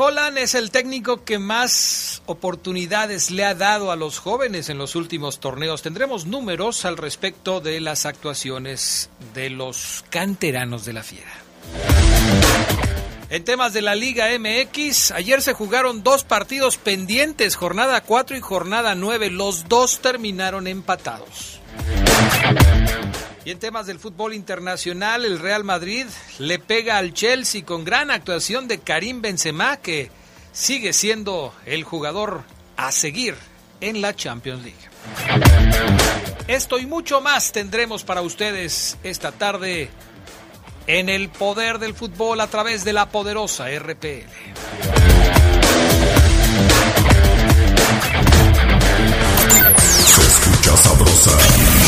Holland es el técnico que más oportunidades le ha dado a los jóvenes en los últimos torneos. Tendremos números al respecto de las actuaciones de los canteranos de la Fiera. En temas de la Liga MX, ayer se jugaron dos partidos pendientes, jornada 4 y jornada 9. Los dos terminaron empatados. Y en temas del fútbol internacional, el Real Madrid le pega al Chelsea con gran actuación de Karim Benzema, que sigue siendo el jugador a seguir en la Champions League. Esto y mucho más tendremos para ustedes esta tarde en el poder del fútbol a través de la poderosa RPL. Se escucha sabrosa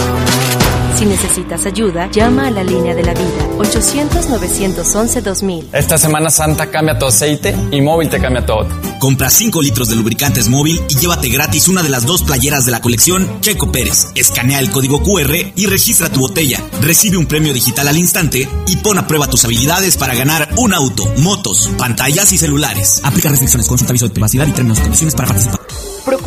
Si necesitas ayuda, llama a la línea de la vida 800-911-2000. Esta Semana Santa cambia tu aceite y móvil te cambia todo. Compra 5 litros de lubricantes móvil y llévate gratis una de las dos playeras de la colección Checo Pérez. Escanea el código QR y registra tu botella. Recibe un premio digital al instante y pon a prueba tus habilidades para ganar un auto, motos, pantallas y celulares. Aplica restricciones, consulta aviso de privacidad y términos y condiciones para participar.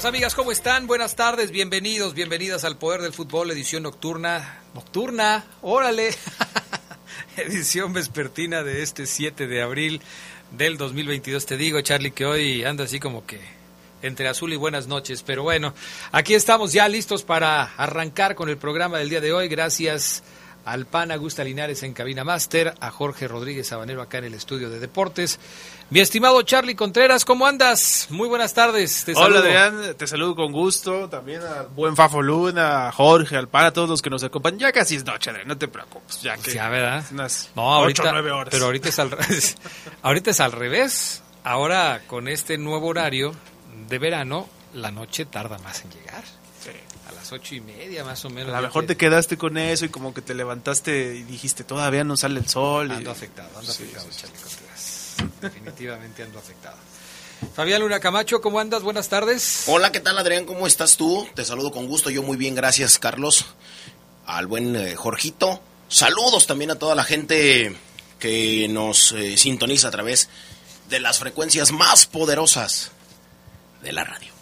Amigos, amigas? ¿Cómo están? Buenas tardes, bienvenidos, bienvenidas al Poder del Fútbol, edición nocturna. Nocturna, órale. edición vespertina de este 7 de abril del 2022. Te digo, Charlie, que hoy anda así como que entre azul y buenas noches. Pero bueno, aquí estamos ya listos para arrancar con el programa del día de hoy. Gracias al PAN Augusta Linares en Cabina Máster, a Jorge Rodríguez Sabanero acá en el estudio de deportes. Mi estimado Charlie Contreras, ¿cómo andas? Muy buenas tardes. Te Hola saludo. Adrián, te saludo con gusto. También al buen Fafo Luna, a Jorge, al PAN, a todos los que nos acompañan. Ya casi es noche, Adrián, no te preocupes. Ya que Ya, ¿verdad? unas No, ahorita, ocho o nueve horas. pero ahorita es, al, revés. ahorita es al revés. Ahora, con este nuevo horario de verano, la noche tarda más en llegar. Las ocho y media, más o menos. A lo mejor te quedaste con eso y como que te levantaste y dijiste, todavía no sale el sol. y- Ando afectado, ando Sí, afectado, sí, Charlie Contreras. Definitivamente ando afectado. Fabián Luna Camacho, ¿cómo andas? Buenas tardes. Hola, ¿qué tal Adrián? ¿Cómo estás tú? Te saludo con gusto, yo muy bien, gracias Carlos. Al buen eh, Jorgito. Saludos también a toda la gente que nos eh, sintoniza a través de las frecuencias más poderosas de la radio.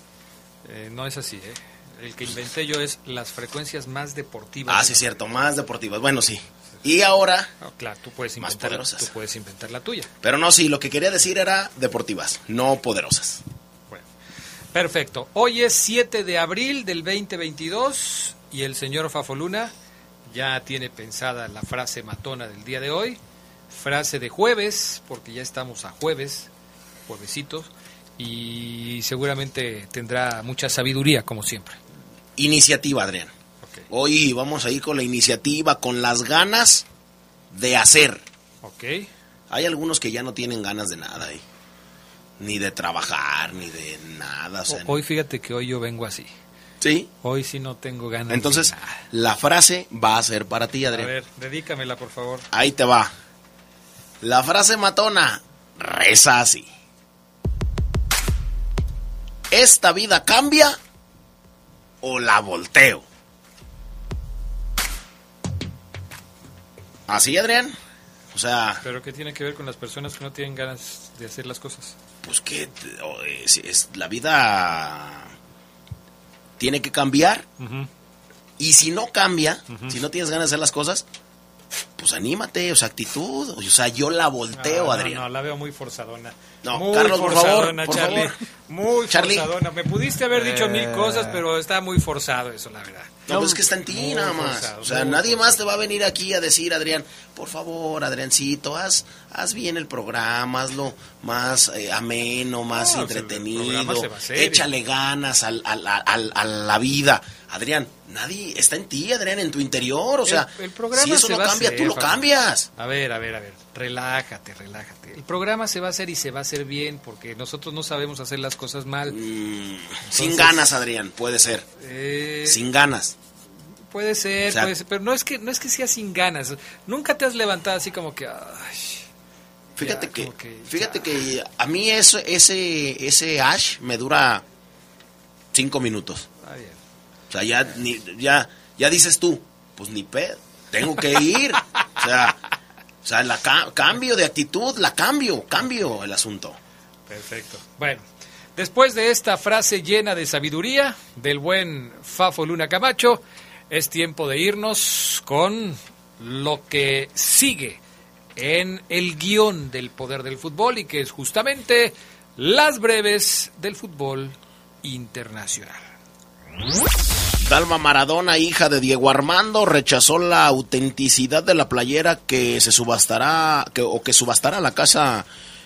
Eh, no es así, ¿eh? El que inventé yo es las frecuencias más deportivas. Ah, sí, cierto, más deportivas. Bueno, sí. Y ahora, No, claro, tú puedes, Más inventar, poderosas. tú puedes inventar la tuya. pero no, sí, lo que quería decir era deportivas, no poderosas. Bueno, perfecto. Hoy es 7 de abril del 2022 y el señor Fafoluna ya tiene pensada la frase matona del día de hoy. Frase de jueves, porque ya estamos a jueves, juevesitos, y seguramente tendrá mucha sabiduría, como siempre. Iniciativa, Adrián. Hoy vamos a ir con la iniciativa, con las ganas de hacer. Ok. Hay algunos que ya no tienen ganas de nada, ¿eh? ni de trabajar, ni de nada. O sea, Hoy fíjate que hoy yo vengo así. ¿Sí? Hoy sí no tengo ganas. Entonces, de nada. la frase va a ser para ti, a Adrián. ver, dedícamela por favor. Ahí te va. La frase matona reza así. ¿Esta vida cambia o la volteo? ¿Así, Adrián? O sea, Pero ¿qué tiene que ver con las personas que no tienen ganas de hacer las cosas? pues que es, es- la vida tiene que cambiar. Y si no cambia, si no tienes ganas de hacer las cosas, pues anímate, o sea, actitud. O sea, yo la volteo, No, Adrián. No, no, la veo muy forzadona. No, muy Carlos, por forzadona, favor, por Charlie. favor. Muy Charlie. forzadona. Me pudiste haber dicho mil cosas, pero está muy forzado eso, la verdad. No, pues es que está en ti nada más. forzado, o sea, nadie forzado. más te va a venir aquí a decir, Adrián, por favor, Adriancito, haz, haz bien el programa, hazlo más eh, ameno, más No, o sea, el entretenido, programa se va a hacer. échale ganas al- al- al- a la vida. Adrián, nadie está en ti, Adrián, en tu interior. O sea, El- el programa si eso no cambia, hacer, tú lo Fabián. cambias. A ver, a ver, a ver. Relájate, relájate. El programa se va a hacer y se va a hacer bien porque nosotros no sabemos hacer las cosas mal. Sin Entonces- ganas, Adrián, puede ser. Eh, Sin ganas. Puede ser, O sea- puede ser, pero no es que no es que sea sin ganas. Nunca te has levantado así como que ay, Fíjate Ya, que, como que fíjate que a mí eso, ese, ese ash me dura cinco minutos. O sea, ya, ni, ya, ya dices tú, pues ni pedo, tengo que ir. O sea, o sea la ca- cambio de actitud, la cambio, cambio el asunto. Perfecto. Bueno, después de esta frase llena de sabiduría del buen Fafo Luna Camacho, es tiempo de irnos con lo que sigue en el guion del poder del fútbol y que es justamente las breves del fútbol internacional. Dalma Maradona, hija de Diego Armando, rechazó la autenticidad de la playera que se subastará que, o que subastará la casa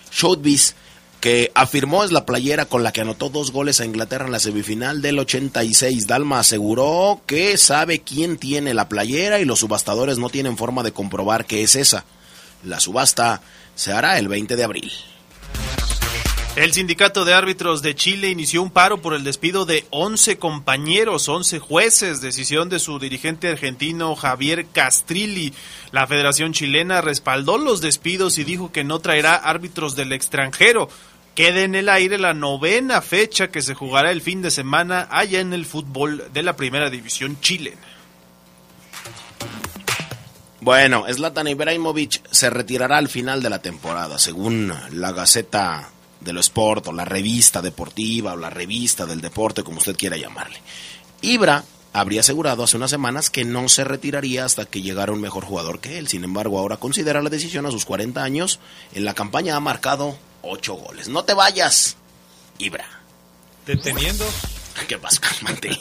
Sotheby's, que afirmó es la playera con la que anotó dos goles a Inglaterra en la semifinal del 86. Dalma aseguró que sabe quién tiene la playera y los subastadores no tienen forma de comprobar que es esa. La subasta se hará el 20 de abril. El sindicato de árbitros de Chile inició un paro por el despido de 11 compañeros, 11 jueces, decisión de su dirigente argentino Javier Castrilli. La Federación Chilena respaldó los despidos y dijo que no traerá árbitros del extranjero. Queda en el aire la novena fecha que se jugará el fin de semana allá en el fútbol de la Primera División chilena. Bueno, Zlatan Ibrahimovic se retirará al final de la temporada, según la Gaceta de lo Sport o la revista deportiva o la revista del deporte, como usted quiera llamarle. Ibra habría asegurado hace unas semanas que no se retiraría hasta que llegara un mejor jugador que él. Sin embargo, ahora considera la decisión a sus 40 años. En la campaña ha marcado 8 goles. No te vayas, Ibra. Deteniendo. ¿Qué pasa? Cálmate.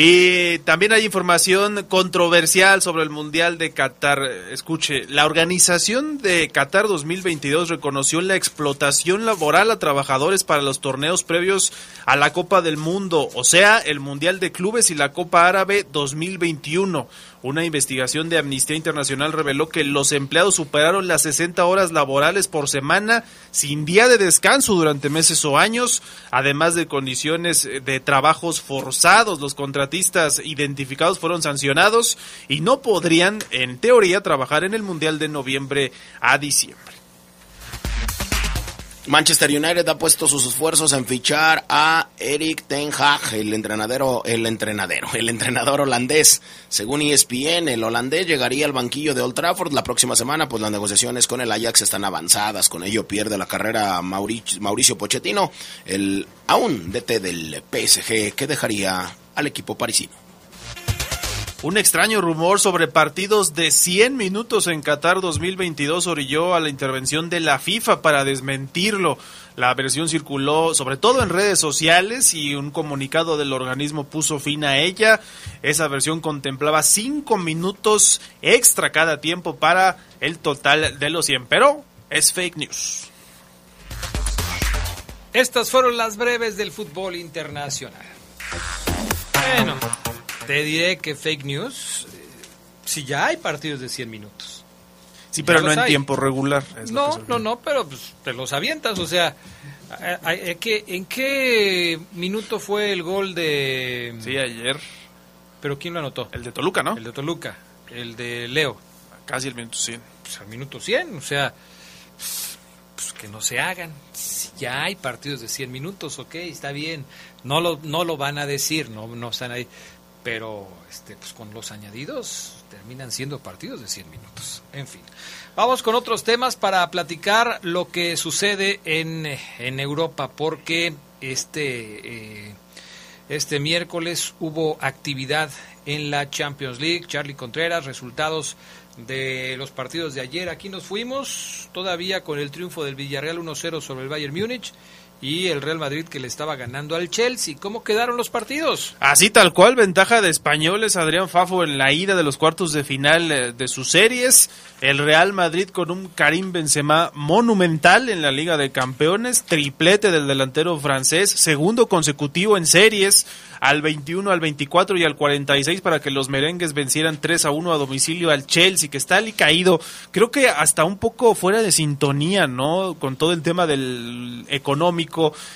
Y también hay información controversial sobre el Mundial de Qatar. Escuche, la organización de Qatar 2022 reconoció la explotación laboral a trabajadores para los torneos previos a la Copa del Mundo, o sea, el Mundial de Clubes y la Copa Árabe 2021. Una investigación de Amnistía Internacional reveló que los empleados superaron las 60 horas laborales por semana sin día de descanso durante meses o años, además de condiciones de trabajos forzados. Los contratistas identificados fueron sancionados y no podrían, en teoría, trabajar en el Mundial de noviembre a diciembre. Manchester United ha puesto sus esfuerzos en fichar a Eric Ten Hag, el entrenadero, el entrenadero, el entrenador holandés. Según ESPN, el holandés llegaría al banquillo de Old Trafford la próxima semana, pues las negociaciones con el Ajax están avanzadas. Con ello pierde la carrera Mauricio, Mauricio Pochettino, el aún DT del PSG, que dejaría al equipo parisino. Un extraño rumor sobre partidos de 100 minutos en Qatar 2022 orilló a la intervención de la FIFA para desmentirlo. La versión circuló sobre todo en redes sociales y un comunicado del organismo puso fin a ella. Esa versión contemplaba 5 minutos extra cada tiempo para el total de los 100, pero es fake news. Estas fueron las breves del fútbol internacional. Bueno, te diré que fake news, eh, si ya hay partidos de 100 minutos. Sí, pero no en hay. tiempo regular. es No, no, no, pero pues, te los avientas, o sea, ¿a- a- a qué- ¿en qué minuto fue el gol de... Sí, ayer. ¿Pero quién lo anotó? El de Toluca, ¿no? El de Toluca, el de Leo. Casi el minuto 100. Pues al minuto 100, o sea, pues que no se hagan. Si ya hay partidos de 100 minutos, ok, está bien. No lo, no lo van a decir, no, no están ahí. Pero este, pues con los añadidos terminan siendo partidos de 100 minutos. En fin. Vamos con otros temas para platicar lo que sucede en, en Europa, porque este, eh, este miércoles hubo actividad en la Champions League. Charlie Contreras, resultados de los partidos de ayer. Aquí nos fuimos todavía con el triunfo del Villarreal 1-0 sobre el Bayern Múnich y el Real Madrid que le estaba ganando al Chelsea. ¿Cómo quedaron los partidos? Así tal cual, ventaja de españoles, Adrián Fafo en la ida de los cuartos de final eh, de sus series, el Real Madrid con un Karim Benzema monumental en la Liga de Campeones, triplete del delantero francés, segundo consecutivo en series, al 21, al 24 y al 46 para que los merengues vencieran 3 a 1 a domicilio al Chelsea, que está ali caído, creo que hasta un poco fuera de sintonía, ¿no? Con todo el tema del económico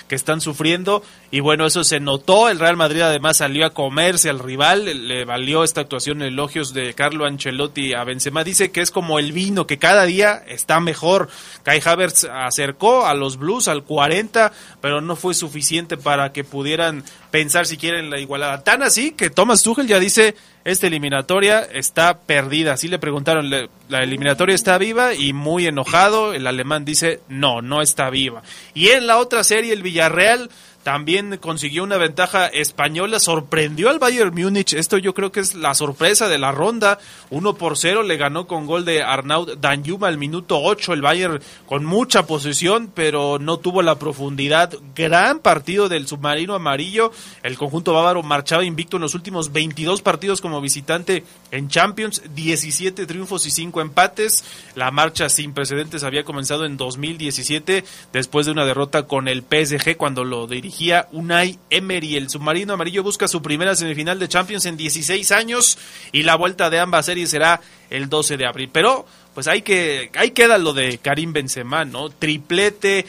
que están sufriendo. Y bueno, eso se notó, el Real Madrid además salió a comerse al rival, le valió esta actuación elogios de Carlo Ancelotti a Benzema, dice que es como el vino, que cada día está mejor. Kai Havertz acercó a los Blues al 40, pero no fue suficiente para que pudieran pensar si quieren la igualada. Tan así que Thomas Tuchel ya dice, esta eliminatoria está perdida. Así le preguntaron, "¿Le- ¿la eliminatoria está viva? Y muy enojado, el alemán dice, no, no está viva. Y en la otra serie, el Villarreal también consiguió una ventaja española, sorprendió al Bayern Múnich, esto yo creo que es la sorpresa de la ronda, 1 por 0 le ganó con gol de Arnaud Danjuma al minuto 8, el Bayern con mucha posesión, pero no tuvo la profundidad, gran partido del submarino amarillo, el conjunto bávaro marchaba invicto en los últimos 22 partidos como visitante en Champions, 17 triunfos y 5 empates, la marcha sin precedentes había comenzado en 2017 después de una derrota con el PSG cuando lo dirigía Unai Emery. El submarino amarillo busca su primera semifinal de Champions en 16 años y la vuelta de ambas series será el 12 de abril. Pero pues hay que ahí queda lo de Karim Benzema, ¿no? Triplete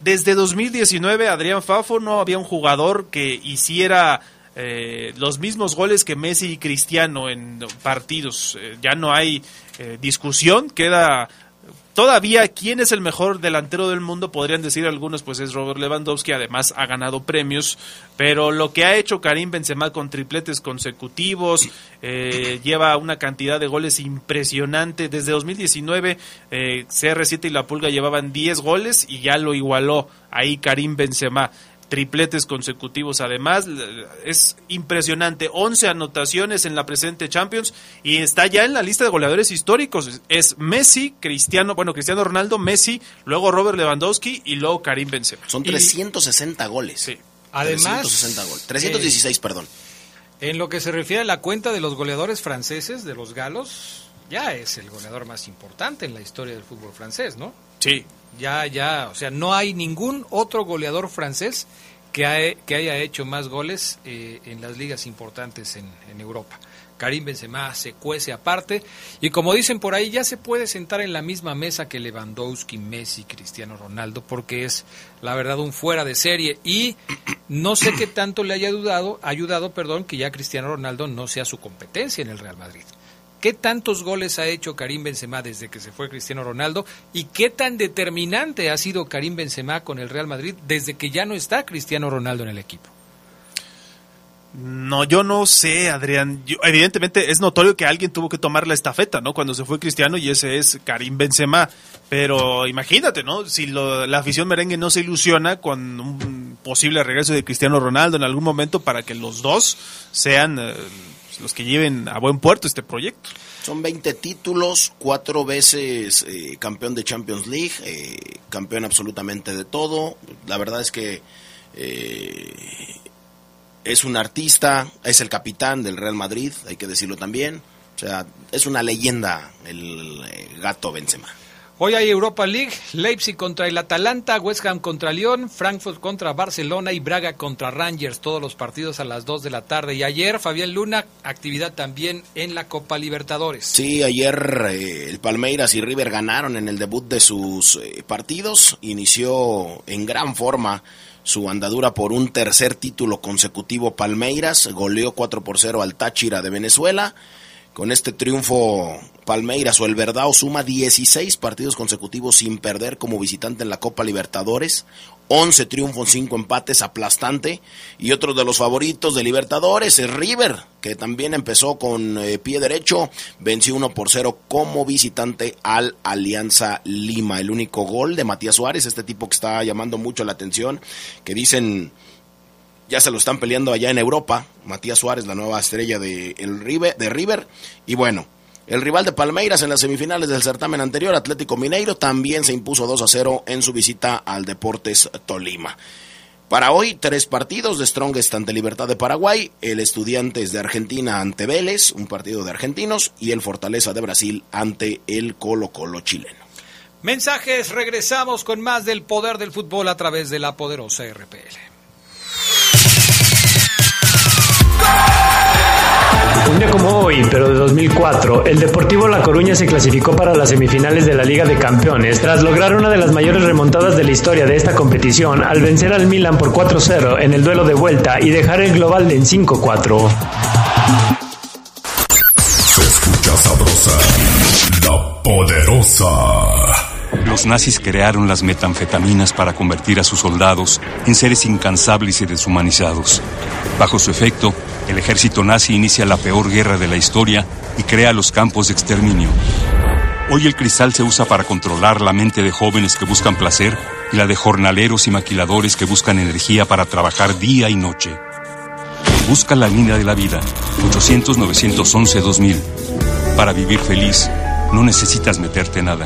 desde 2019 Adrián Fafo no había un jugador que hiciera eh, los mismos goles que Messi y Cristiano en partidos. Eh, ya no hay eh, discusión, queda todavía quién es el mejor delantero del mundo, podrían decir algunos, pues es Robert Lewandowski, además ha ganado premios, pero lo que ha hecho Karim Benzema con tripletes consecutivos, eh, lleva una cantidad de goles impresionante, desde 2019 eh, CR7 y La Pulga llevaban 10 goles y ya lo igualó ahí Karim Benzema tripletes consecutivos además es impresionante 11 anotaciones en la presente Champions y está ya en la lista de goleadores históricos es Messi Cristiano bueno Cristiano Ronaldo Messi luego Robert Lewandowski y luego Karim Benzema Son 360 goles. Sí. Además, 360 goles. 316, perdón. En lo que se refiere a la cuenta de los goleadores franceses, de los galos, ya es el goleador más importante en la historia del fútbol francés, ¿no? Sí. Ya, ya, o sea, no hay ningún otro goleador francés que, que haya hecho más goles eh, en las ligas importantes en, en Europa. Karim Benzema se cuece aparte y como dicen por ahí ya se puede sentar en la misma mesa que Lewandowski, Messi, Cristiano Ronaldo porque es la verdad un fuera de serie y no sé qué tanto le haya ayudado, ayudado, perdón, que ya Cristiano Ronaldo no sea su competencia en el Real Madrid. ¿Qué tantos goles ha hecho Karim Benzema desde que se fue Cristiano Ronaldo? ¿Y qué tan determinante ha sido Karim Benzema con el Real Madrid desde que ya no está Cristiano Ronaldo en el equipo? No, yo no sé, Adrián. Evidentemente es notorio que alguien tuvo que tomar la estafeta, ¿no? Cuando se fue Cristiano y ese es Karim Benzema. Pero imagínate, ¿no? Si la afición merengue no se ilusiona con un posible regreso de Cristiano Ronaldo en algún momento para que los dos sean eh, los que lleven a buen puerto este proyecto. Son 20 títulos, cuatro veces eh, campeón de Champions League, eh, campeón absolutamente de todo. La verdad es que eh, es un artista, es el capitán del Real Madrid, hay que decirlo también. O sea, es una leyenda el gato Benzema. Hoy hay Europa League, Leipzig contra el Atalanta, West Ham contra Lyon, Frankfurt contra Barcelona y Braga contra Rangers, todos los partidos a las 2 de la tarde. Y ayer, Fabián Luna, actividad también en la Copa Libertadores. Sí, ayer eh, el Palmeiras y River ganaron en el debut de sus eh, partidos. Inició en gran forma su andadura por un tercer título consecutivo Palmeiras. Goleó 4 por 0 al Táchira de Venezuela. Con este triunfo, Palmeiras o el Verdao suma 16 partidos consecutivos sin perder como visitante en la Copa Libertadores. 11 triunfos, 5 empates, aplastante. Y otro de los favoritos de Libertadores es River, que también empezó con eh, pie derecho. Venció 1 por 0 como visitante al Alianza Lima. El único gol de Matías Suárez, este tipo que está llamando mucho la atención, que dicen ya se lo están peleando allá en Europa. Matías Suárez, la nueva estrella de, el River, de River. Y bueno, el rival de Palmeiras en las semifinales del certamen anterior, Atlético Mineiro, también se impuso 2 a 0 en su visita al Deportes Tolima. Para hoy, tres partidos de Strongest ante Libertad de Paraguay, el Estudiantes de Argentina ante Vélez, un partido de argentinos, y el Fortaleza de Brasil ante el Colo Colo chileno. Mensajes, regresamos con más del poder del fútbol a través de la poderosa RPL. Un día como hoy, pero de 2004, el Deportivo La Coruña se clasificó para las semifinales de la Liga de Campeones tras lograr una de las mayores remontadas de la historia de esta competición al vencer al Milan por 4-0 en el duelo de vuelta y dejar el global en 5-4. Se escucha sabrosa, la poderosa. Los nazis crearon las metanfetaminas para convertir a sus soldados en seres incansables y deshumanizados. Bajo su efecto, el ejército nazi inicia la peor guerra de la historia y crea los campos de exterminio. Hoy el cristal se usa para controlar la mente de jóvenes que buscan placer y la de jornaleros y maquiladores que buscan energía para trabajar día y noche. Busca la línea de la vida, 800-911-2000. Para vivir feliz, no necesitas meterte nada.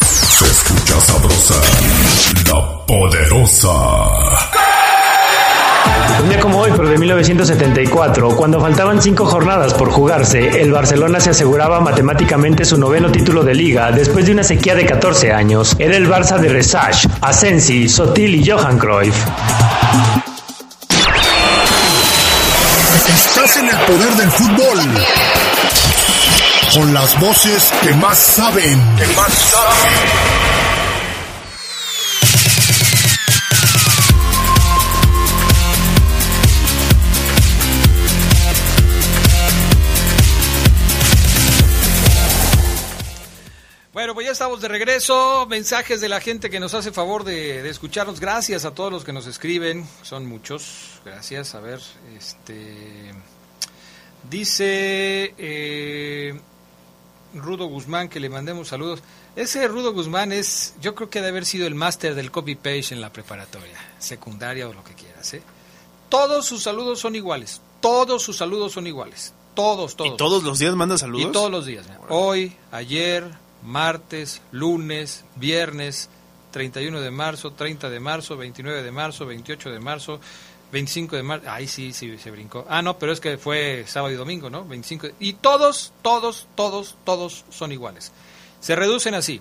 Se escucha sabrosa, la poderosa. Un día como hoy, pero de 1974, cuando faltaban cinco jornadas por jugarse, el Barcelona se aseguraba matemáticamente su noveno título de liga después de una sequía de 14 años. Era el Barça de Resage, Asensi, Sotil y Johan Cruyff. Estás en el poder del fútbol. Con las voces que más saben. Que más saben. Ya estamos de regreso. Mensajes de la gente que nos hace favor de, de escucharnos. Gracias a todos los que nos escriben. Son muchos. Gracias. A ver, este. Dice eh, Rudo Guzmán que le mandemos saludos. Ese Rudo Guzmán es, yo creo que ha de haber sido el máster del copy page en la preparatoria, secundaria o lo que quieras. ¿eh? Todos sus saludos son iguales. Todos sus saludos son iguales. Todos, todos. ¿Y todos los días manda saludos? Y todos los días. Hoy, ayer, martes, lunes, viernes, 31 de marzo, 30 de marzo, 29 de marzo, 28 de marzo, 25 de marzo. Ay, sí, sí, se brincó. Ah, no, pero es que fue sábado y domingo, ¿no? 25. Y todos, todos, todos, todos son iguales. Se reducen así.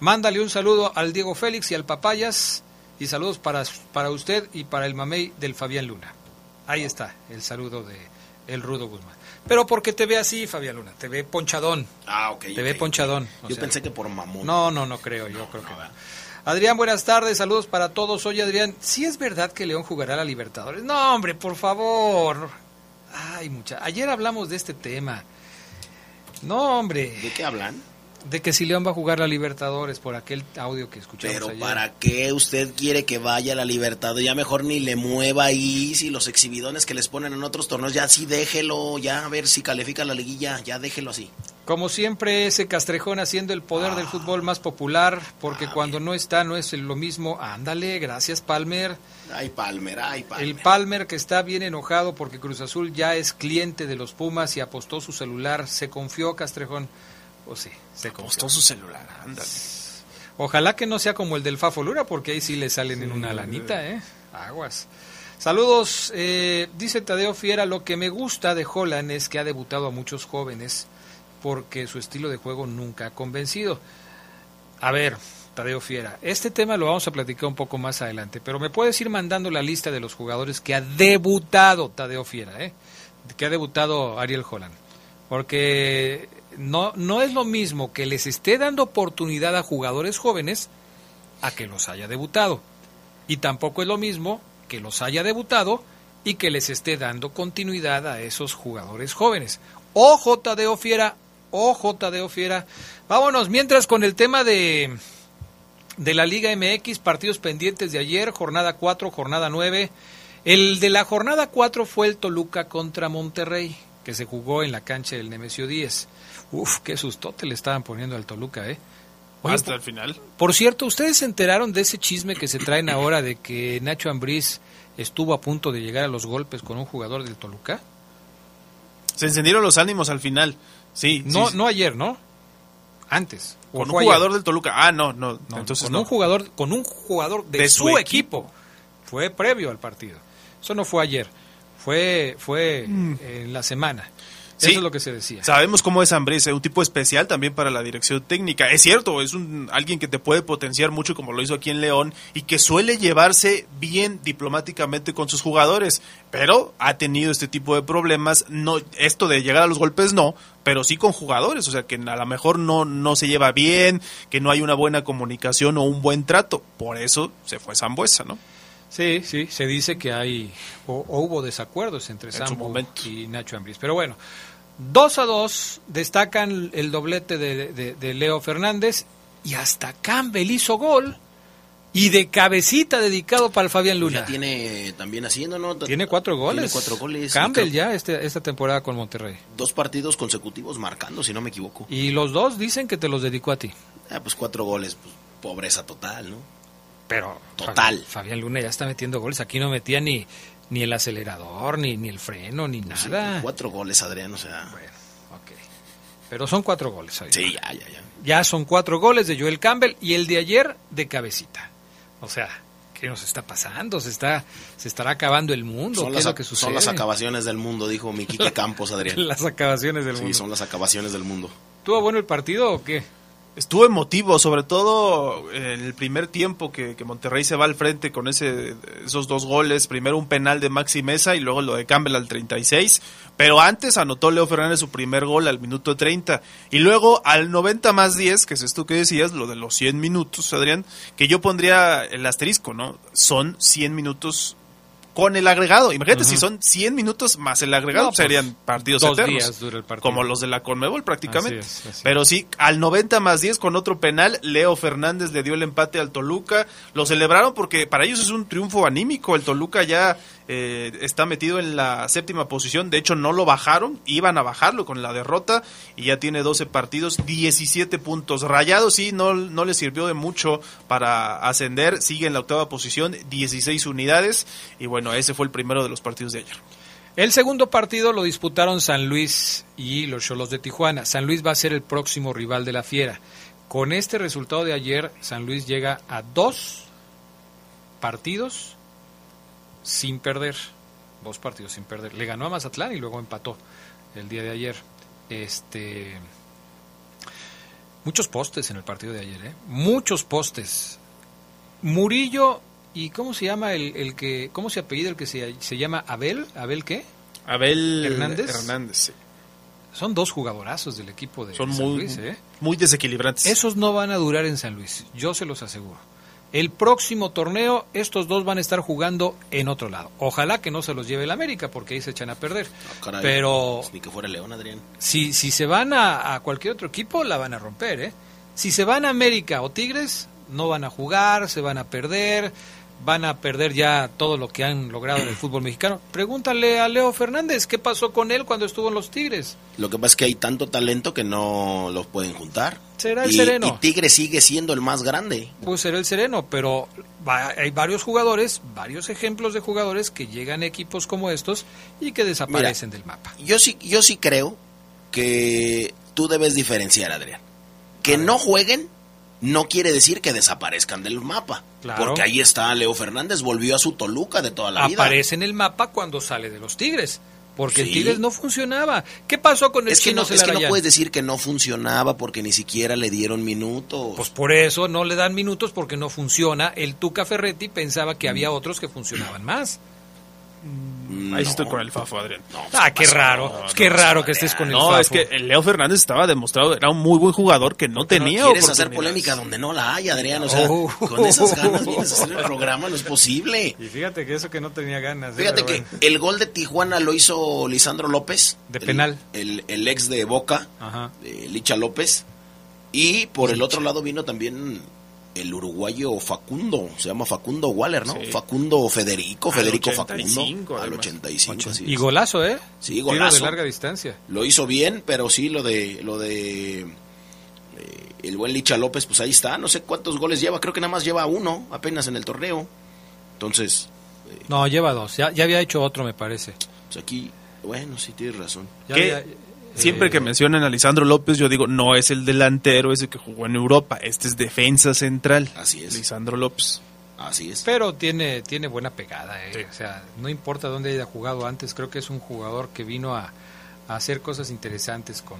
Mándale un saludo al Diego Félix y al Papayas y saludos para, para usted y para el mamey del Fabián Luna. Ahí está el saludo de el Rudo Guzmán. Pero porque te ve así, Fabián Luna, te ve ponchadón. Ah, ok. Te ve ponchadón. Yo sea, pensé que por mamón. No, no, no creo, yo creo que no. Adrián, buenas tardes, saludos para todos. Oye, Adrián, ¿sí es verdad que León jugará la Libertadores? No, hombre, por favor. Ay, mucha. Ayer hablamos de este tema. No, hombre. ¿De qué hablan? De que si León va a jugar la Libertadores por aquel audio que escuchamos Pero ayer. ¿para qué usted quiere que vaya a la Libertad? Ya mejor ni le mueva ahí, si los exhibidones que les ponen en otros torneos, ya sí déjelo, ya a ver si califica la liguilla, ya déjelo así. Como siempre, ese Castrejón haciendo el poder del fútbol más popular, porque cuando no está no es lo mismo. Ándale, gracias Palmer. Ay, Palmer, ay, Palmer. El Palmer que está bien enojado porque Cruz Azul ya es cliente de los Pumas y apostó su celular. Se confió Castrejón. O sí, se. Apostó su celular, ándale. Ojalá que no sea como el del Fafo Lura, porque ahí sí le salen en una lanita, ¿eh? Aguas. Saludos, eh, dice Tadeo Fiera, lo que me gusta de Holland es que ha debutado a muchos jóvenes porque su estilo de juego nunca ha convencido. A ver, Tadeo Fiera, este tema lo vamos a platicar un poco más adelante, pero me puedes ir mandando la lista de los jugadores que ha debutado Tadeo Fiera, ¿eh? que ha debutado Ariel Holland. Porque no, no es lo mismo que les esté dando oportunidad a jugadores jóvenes a que los haya debutado. Y tampoco es lo mismo que los haya debutado y que les esté dando continuidad a esos jugadores jóvenes. Ojo, Tadeo Fiera, ojo, Tadeo Fiera. Vámonos, mientras con el tema de, de la Liga MX, partidos pendientes de ayer, jornada 4, jornada 9. El de la jornada 4 fue el Toluca contra Monterrey, que se jugó en la cancha del Nemesio 10. Uf, qué sustote le estaban poniendo al Toluca, ¿eh? Oye, Hasta el final. Por cierto, ¿ustedes se enteraron de ese chisme que se traen ahora de que Nacho Ambriz estuvo a punto de llegar a los golpes con un jugador del Toluca? Se encendieron los ánimos al final. Sí. No, sí, no ayer, ¿no? Antes. ¿O Con un jugador ayer? del Toluca. Ah, no, no. No, entonces con no. un jugador, con un jugador de, De su, su equipo. Fue previo al partido. Eso no fue ayer. Fue, fue en la semana. Sí. Eso es lo que se decía. Sabemos cómo es Ambriz, es un tipo especial también para la dirección técnica. Es cierto, es un alguien que te puede potenciar mucho como lo hizo aquí en León y que suele llevarse bien diplomáticamente con sus jugadores, pero ha tenido este tipo de problemas, no esto de llegar a los golpes no, pero sí con jugadores, o sea, que a lo mejor no no se lleva bien, que no hay una buena comunicación o un buen trato. Por eso se fue Zambuesa, ¿no? Sí, sí, se dice que hay o, o hubo desacuerdos entre Sambo y Nacho Ambriz. Pero bueno, 2 a 2 destacan el doblete de, de- de Leo Fernández y hasta Campbell hizo gol y de cabecita dedicado para el Fabián Luna. Ya tiene también haciendo, ¿no? Tiene cuatro goles. Tiene cuatro goles. Campbell ya este, esta temporada con Monterrey. Dos partidos consecutivos marcando, si no me equivoco. Y los dos dicen que te los dedicó a ti. Ah, pues cuatro goles, pues pobreza total, ¿no? Pero Total. Fabián, Luna ya está metiendo goles. Aquí no metía ni, ni el acelerador, ni, ni el freno, ni Sí, nada. cuatro goles, Adrián, o sea. Ok. Pero son cuatro goles. Sí, ya, ya, ya. Ya son cuatro goles de Joel Campbell y el de ayer de cabecita. O sea, ¿qué nos está pasando? Se está se estará acabando el mundo. Son ¿Qué las, es lo que son sucede? las acabaciones del mundo, dijo mi Quique Campos, Adrián. Las acabaciones del Sí, mundo. son las acabaciones del mundo. ¿Tuvo bueno el partido o qué? Estuvo emotivo, sobre todo en el primer tiempo que, Monterrey se va al frente con ese, esos dos goles. Primero un penal de Maxi Mesa y luego lo de Campbell al 36. Pero antes anotó Leo Fernández su primer gol al minuto 30. Y luego al 90 más 10, que es esto que decías, lo de los 100 minutos, Adrián, que yo pondría el asterisco, ¿no? Son 100 minutos con el agregado. Imagínate si son 100 minutos más el agregado, No, pues serían partidos dos eternos. días dura el partido. Como los de la Conmebol prácticamente. Así es, así Pero sí, al 90 más 10 con otro penal, Leo Fernández le dio el empate al Toluca. Lo celebraron porque para ellos es un triunfo anímico. El Toluca ya eh, está metido en la séptima posición. De hecho, no lo bajaron. Iban a bajarlo con la derrota. Y ya tiene 12 partidos, 17 puntos. Rayados sí, no, no le sirvió de mucho para ascender. Sigue en la octava posición, 16 unidades. Y bueno, ese fue el primero de los partidos de ayer. El segundo partido lo disputaron San Luis y los Cholos de Tijuana. San Luis va a ser el próximo rival de la Fiera. Con este resultado de ayer, San Luis llega a dos partidos sin perder. Dos partidos sin perder. Le ganó a Mazatlán y luego empató el día de ayer. Este. Muchos postes en el partido de ayer, ¿eh? Muchos postes. Murillo y ¿cómo se llama el, el que, cómo se apellida el que se, se llama Abel? ¿Abel qué? Abel Hernández. Hernández, sí. Son dos jugadorazos del equipo de Son San muy, Luis, ¿eh? muy desequilibrantes. Esos no van a durar en San Luis, yo se los aseguro. El próximo torneo, estos dos van a estar jugando en otro lado. Ojalá que no se los lleve el América, porque ahí se echan a perder. Ah, caray, Pero pues Ni que fuera León, Adrián. si, si se van a, a cualquier otro equipo, la van a romper, ¿eh? Si se van a América o Tigres, no van a jugar, se van a perder, van a perder ya todo lo que han logrado en el fútbol mexicano. Pregúntale a Leo Fernández qué pasó con él cuando estuvo en los Tigres. Lo que pasa es que hay tanto talento que no los pueden juntar. Será el y, sereno. y Tigre sigue siendo el más grande. Pues será el sereno, pero va- hay varios jugadores, varios ejemplos de jugadores que llegan a equipos como estos y que desaparecen del mapa. Yo sí, yo sí creo que tú debes diferenciar, Adrián. Que no jueguen no quiere decir que desaparezcan del mapa. Claro. Porque ahí está Leo Fernández, volvió a su Toluca de toda la vida. Aparece en el mapa cuando sale de los Tigres, porque el. Tigres no funcionaba. ¿Qué pasó con el Es que, chino no, es que no puedes decir que no funcionaba porque ni siquiera le dieron minutos. Pues por eso no le dan minutos porque no funciona. El Tuca Ferretti pensaba que había otros que funcionaban más. Ahí sí estoy con el Fafo, Adrián. ah, qué raro. qué raro que estés con el No, Fafo. es que el Leo Fernández estaba demostrado, era un muy buen jugador que no tenía ¿Quieres hacer polémica donde no la hay, Adrián? O sea, Oh. con esas ganas vienes a hacer el programa, no es posible. Y fíjate que eso que no tenía ganas. ¿eh? Fíjate que bueno. el gol de Tijuana lo hizo Lisandro López. De el- penal. El, el ex de Boca, Ajá. Licha López. Y por el otro lado vino también el uruguayo Facundo, se llama Facundo Waller, ¿no? Sí. Facundo Federico, Al Federico 85, Facundo. Al además. 85, así Y golazo, ¿eh? Sí, Tiro golazo. de larga distancia. Lo hizo bien, pero sí lo de lo de eh, el buen Licha López, pues ahí está. No sé cuántos goles lleva, creo que nada más lleva uno apenas en el torneo. Entonces, No, lleva dos. Ya, ya había hecho otro, me parece. pues aquí, bueno, sí tienes razón. Ya ¿Qué? había- Siempre que mencionan a Lisandro López, yo digo, no es el delantero ese que jugó en Europa, este es defensa central. Así es. Lisandro López. Así es. Pero tiene, tiene buena pegada, ¿eh? o sea, no importa dónde haya jugado antes, creo que es un jugador que vino a, a hacer cosas interesantes con,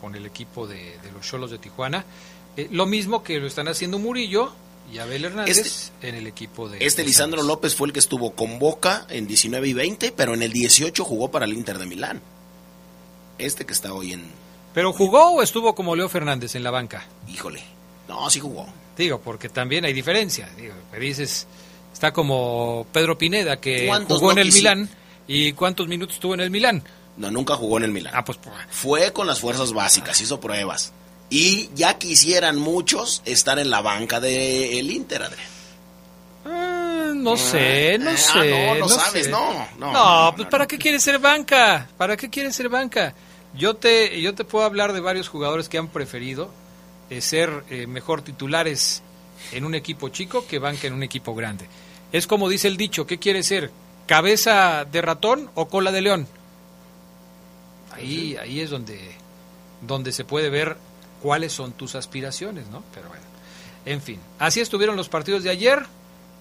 con el equipo de, de los Cholos de Tijuana. Eh, lo mismo que lo están haciendo Murillo y Abel Hernández en el equipo de... Este de Lisandro. López fue el que estuvo con Boca en 19 y 20, pero en el 18 jugó para el Inter de Milán. Este que está hoy en, ¿Pero jugó o estuvo como Leo Fernández en la banca? híjole, no, sí jugó. Digo, porque también hay diferencia. Digo, me dices, está como Pedro Pineda, que ¿Cuántos jugó en el quisi- Milán. ¿Y cuántos minutos estuvo en el Milán? No, nunca jugó en el Milán. Ah, pues, pues, Fue con las fuerzas básicas, hizo pruebas. Y ya quisieran muchos estar en la banca del Inter, Adrián. Ah, no sé, no Ah, sé. no, no sabes, sé. no, no, No, no, pues ¿para qué quieres ser banca? ¿Para qué quieres ser banca? Yo te, yo te puedo hablar de varios jugadores que han preferido eh, ser eh, mejor titulares en un equipo chico que banca en un equipo grande. Es como dice el dicho, ¿qué quieres ser? ¿Cabeza de ratón o cola de león? Ahí, ahí es donde, donde se puede ver cuáles son tus aspiraciones, ¿no? Pero bueno, en fin, así estuvieron los partidos de ayer.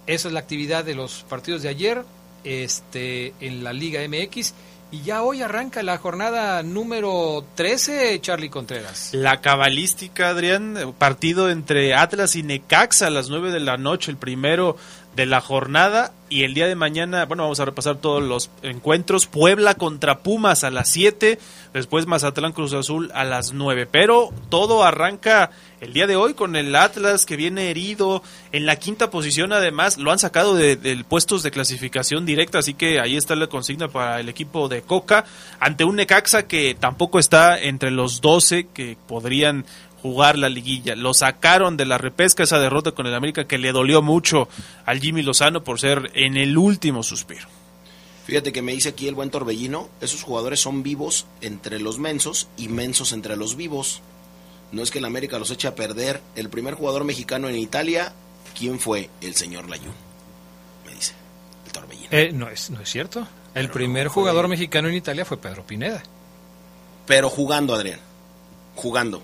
Esa es la actividad de los partidos de ayer este, en la Liga MX. Y ya hoy arranca la jornada número 13, Charlie Contreras. La cabalística, Adrián, eh, partido entre Atlas y Necaxa a las 9 de la noche, el primero de la jornada. Y el día de mañana, bueno, vamos a repasar todos los encuentros. Puebla contra Pumas a las 7, después Mazatlán Cruz Azul a las 9. Pero todo arranca el día de hoy con el Atlas que viene herido en la quinta posición. Además, lo han sacado de, del puestos de clasificación directa, así que ahí está la consigna para el equipo de Coca ante un Necaxa que tampoco está entre los 12 que podrían jugar la liguilla. Lo sacaron de la repesca esa derrota con el América que le dolió mucho al Jimmy Lozano por ser en el último suspiro. Fíjate que me dice aquí el buen Torbellino, esos jugadores son vivos entre los mensos y mensos entre los vivos. No es que el América los eche a perder. El primer jugador mexicano en Italia, ¿quién fue? El señor Layún. Me dice el Torbellino. Eh, no, es, no es cierto. El primer jugador mexicano en Italia fue Pedro Pineda. Pero jugando, Adrián. Jugando.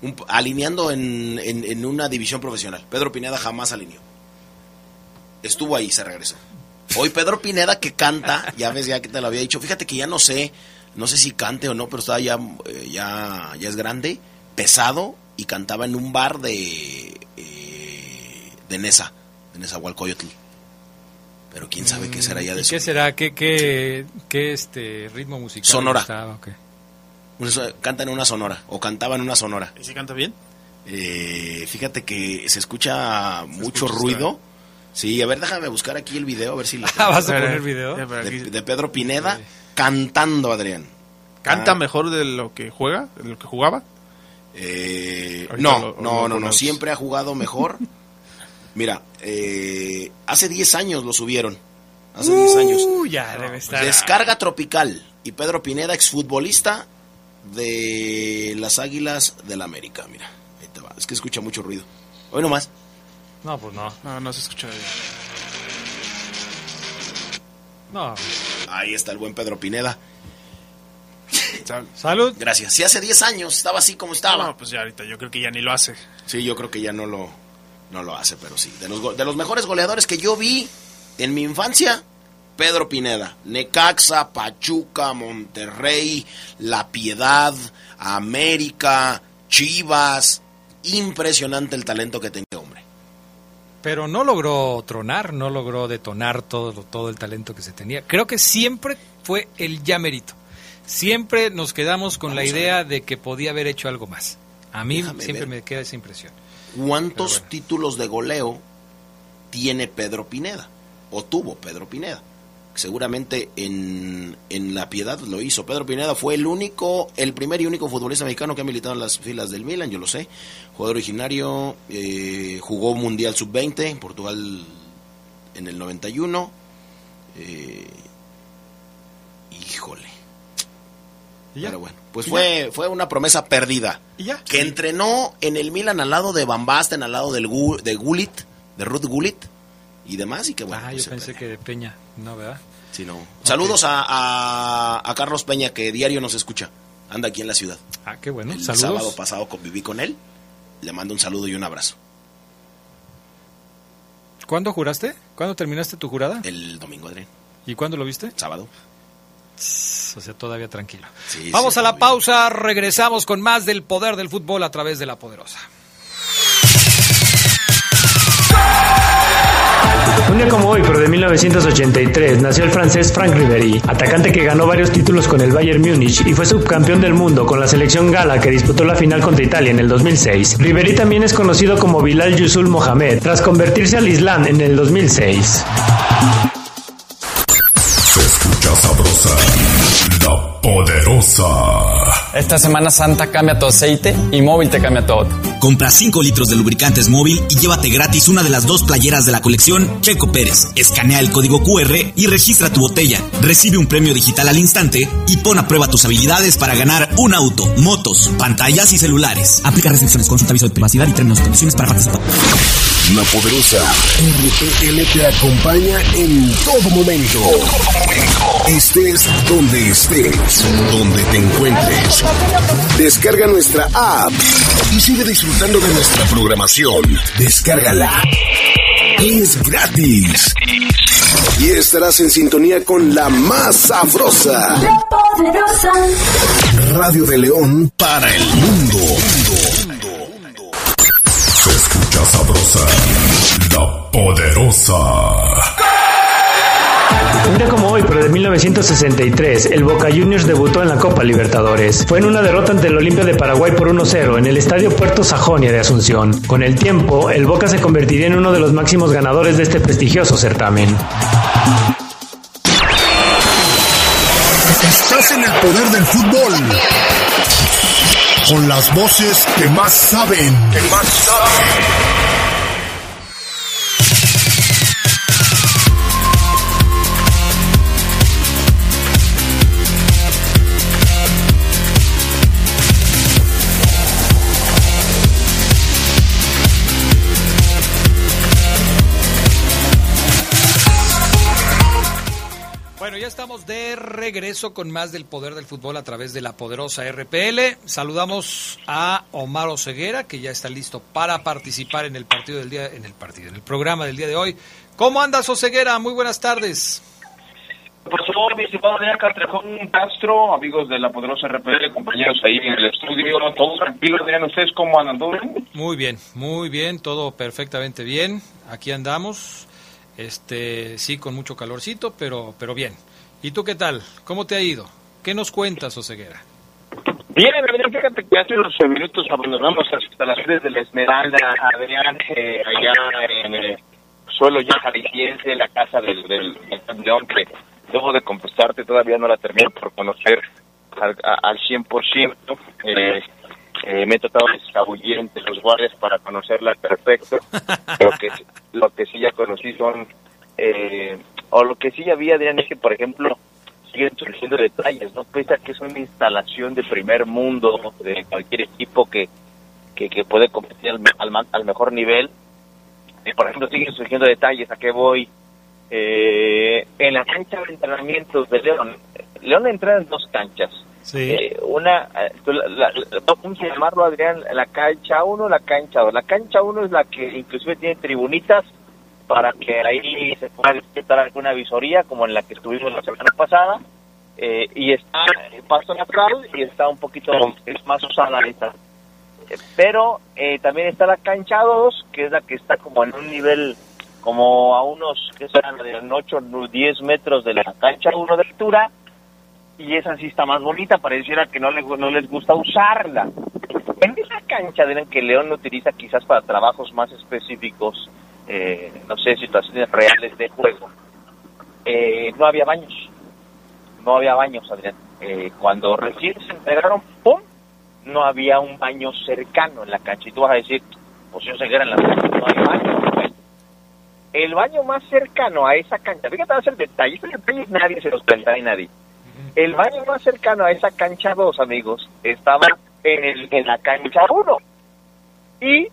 Un- alineando en, en- en una división profesional. Pedro Pineda jamás alineó. Estuvo ahí, se regresó. Hoy Pedro Pineda que canta, ya ves, ya que te lo había dicho. Fíjate que ya no sé, no sé si cante o no, pero está ya, eh, ya, ya es grande, pesado y cantaba en un bar de eh, de Nesa, de Nezahualcóyotl. Pero quién sabe qué será ya de ¿Y su qué será? ¿Qué, qué, qué este ritmo musical? Sonora. Una so- Canta en una sonora, o cantaba en una sonora. ¿Y si canta bien? Eh, fíjate que se escucha mucho ruido. Sí, a ver, déjame buscar aquí el video, a ver si lo Ah, ¿Vas a poner video? de, de Pedro Pineda cantando, Adrián. ¿Canta Ah, mejor de lo que juega, de lo que jugaba? eh, no, lo- lo no, no, no, siempre ha jugado mejor. Mira, eh, hace 10 años lo subieron. Hace 10 años. Uh, ya debe estar. Descarga Tropical y Pedro Pineda, exfutbolista de las Águilas del América. Mira, ahí te va. Es que escucha mucho ruido. Hoy nomás. No, pues no. No, no se escucha. No. Ahí está el buen Pedro Pineda. Salud. Gracias. Si hace 10 años estaba así como estaba. No, pues ya ahorita yo creo que ya ni lo hace. Sí, yo creo que ya no lo, no lo hace, pero sí. De los, de los mejores goleadores que yo vi en mi infancia, Pedro Pineda. Necaxa, Pachuca, Monterrey, La Piedad, América, Chivas. Impresionante el talento que tenía, hombre. Pero no logró tronar, no logró detonar todo, todo el talento que se tenía. Creo que siempre fue el ya merito. Siempre nos quedamos con la Vamos idea de que podía haber hecho algo más. A mí Déjame siempre ver. me queda esa impresión. ¿Cuántos bueno. títulos de goleo tiene Pedro Pineda? O tuvo Pedro Pineda. Seguramente en, en La Piedad lo hizo. Pedro Pineda fue el único, el primer y único futbolista mexicano que ha militado en las filas del Milan, yo lo sé. Jugador originario, eh, jugó Mundial Sub-20 en Portugal en el 91. Eh, híjole. Pero bueno, pues ¿Y fue, fue una promesa perdida. ¿Y ya? Que entrenó en el Milan al lado de Van Basten, al lado del de Gullit, de Ruth Gullit y demás. Y que bueno, Ah, pues yo pensé perdió. que de Peña, no, ¿verdad? Sí, no. Saludos a, a- a Carlos Peña, que diario nos escucha. Anda aquí en la ciudad. Ah, qué bueno. El Saludos. sábado pasado conviví con él. Le mando un saludo y un abrazo. ¿Cuándo juraste? ¿Cuándo terminaste tu jurada? El domingo, Adrián. ¿Y cuándo lo viste? Sábado. O sea, todavía tranquilo. Sí, Vamos sí, a la pausa, regresamos con más del poder del fútbol a través de la poderosa. Un día como hoy, pero de 1983, nació el francés Franck Ribéry, atacante que ganó varios títulos con el Bayern Múnich y fue subcampeón del mundo con la selección gala que disputó la final contra Italia en el 2006. Ribéry también es conocido como Bilal Yusul Mohamed, tras convertirse al Islam en el 2006. Se escucha sabrosa, la poderosa. Esta Semana Santa cambia tu aceite y móvil te cambia todo. Compra 5 litros de lubricantes móvil y llévate gratis una de las dos playeras de la colección Checo Pérez. Escanea el código QR y registra tu botella. Recibe un premio digital al instante y pon a prueba tus habilidades para ganar un auto, motos, pantallas y celulares. Aplica restricciones, consulta aviso de privacidad y términos y condiciones para participar. La poderosa RTL te acompaña en todo momento. Estés donde estés, donde te encuentres. Descarga nuestra app y sigue disfrutando de nuestra programación. Descárgala. Es gratis. Y estarás en sintonía con la más sabrosa. Radio de León para el mundo. Se escucha sabrosa, la poderosa. Un día como hoy, pero de 1963, el Boca Juniors debutó en la Copa Libertadores. Fue en una derrota ante el Olimpia de Paraguay por 1-0 en el Estadio Puerto Sajonia de Asunción. Con el tiempo, el Boca se convertiría en uno de los máximos ganadores de este prestigioso certamen. Estás en el poder del fútbol. Con las voces que más saben. Que más saben. Estamos de regreso con más del poder del fútbol a través de la poderosa RPL. Saludamos a Omar Oseguera, que ya está listo para participar en el partido del día, en el partido, en el programa del día de hoy. ¿Cómo andas, Oseguera? Muy buenas tardes. Por favor, mi estimado Adrián Castrejón Castro, amigos de la poderosa RPL, compañeros ahí en el estudio, todos tranquilos, Adrián, ¿ustedes cómo andan? ¿Todo bien? Muy bien, muy bien, todo perfectamente bien. Aquí andamos. Este, sí, con mucho calorcito, pero, pero bien. ¿Y tú qué tal? ¿Cómo te ha ido? ¿Qué nos cuentas, Oseguera? Bien, Adrián, fíjate que hace unos minutos abandonamos las instalaciones de la Esmeralda, Adrián, eh, allá en el suelo ya jalisciense, la casa del, del, del que debo de confesarte, todavía no la termino por conocer al, a- al 100%. Eh, eh, me he tratado de escabullir entre los guardias para conocerla perfecto. Lo que, lo que sí ya conocí son, eh, o lo que sí vi, Adrián, es que, por ejemplo, siguen surgiendo detalles, ¿no? Pese a que es una instalación de primer mundo de cualquier equipo que, que, que puede competir al, al, al mejor nivel, eh, por ejemplo, siguen surgiendo detalles. ¿A qué voy? Eh, en la cancha de entrenamientos de León, León entra en dos canchas. Eh, una, eh, la- la- vamos a llamarlo, Adrián, la cancha 1, la cancha 2. La cancha 1 es la que inclusive tiene tribunitas para que ahí se pueda disfrutar alguna visoría, como en la que estuvimos la semana pasada. Eh, y está pasto natural y está un poquito es más usada esta. Eh, Pero eh, también está la cancha 2, que es la que está como en un nivel, como a unos, que serán de 8 o 10 metros de la cancha 1 de altura. Y esa sí está más bonita, pareciera que no, le, no les gusta usarla. En esa cancha, dirán que León lo utiliza quizás para trabajos más específicos, eh, no sé, situaciones reales de juego. Eh, no había baños, no había baños, Adrián. Eh, cuando recién se entregaron, ¡pum! No había un baño cercano en la cancha. Y tú vas a decir, pues yo ceguera en la cancha, no hay baño. El baño más cercano a esa cancha, fíjate, va a ser detalle nadie se los cuenta y nadie. El baño más cercano a esa cancha 2, amigos, estaba en, el, en la cancha 1. Y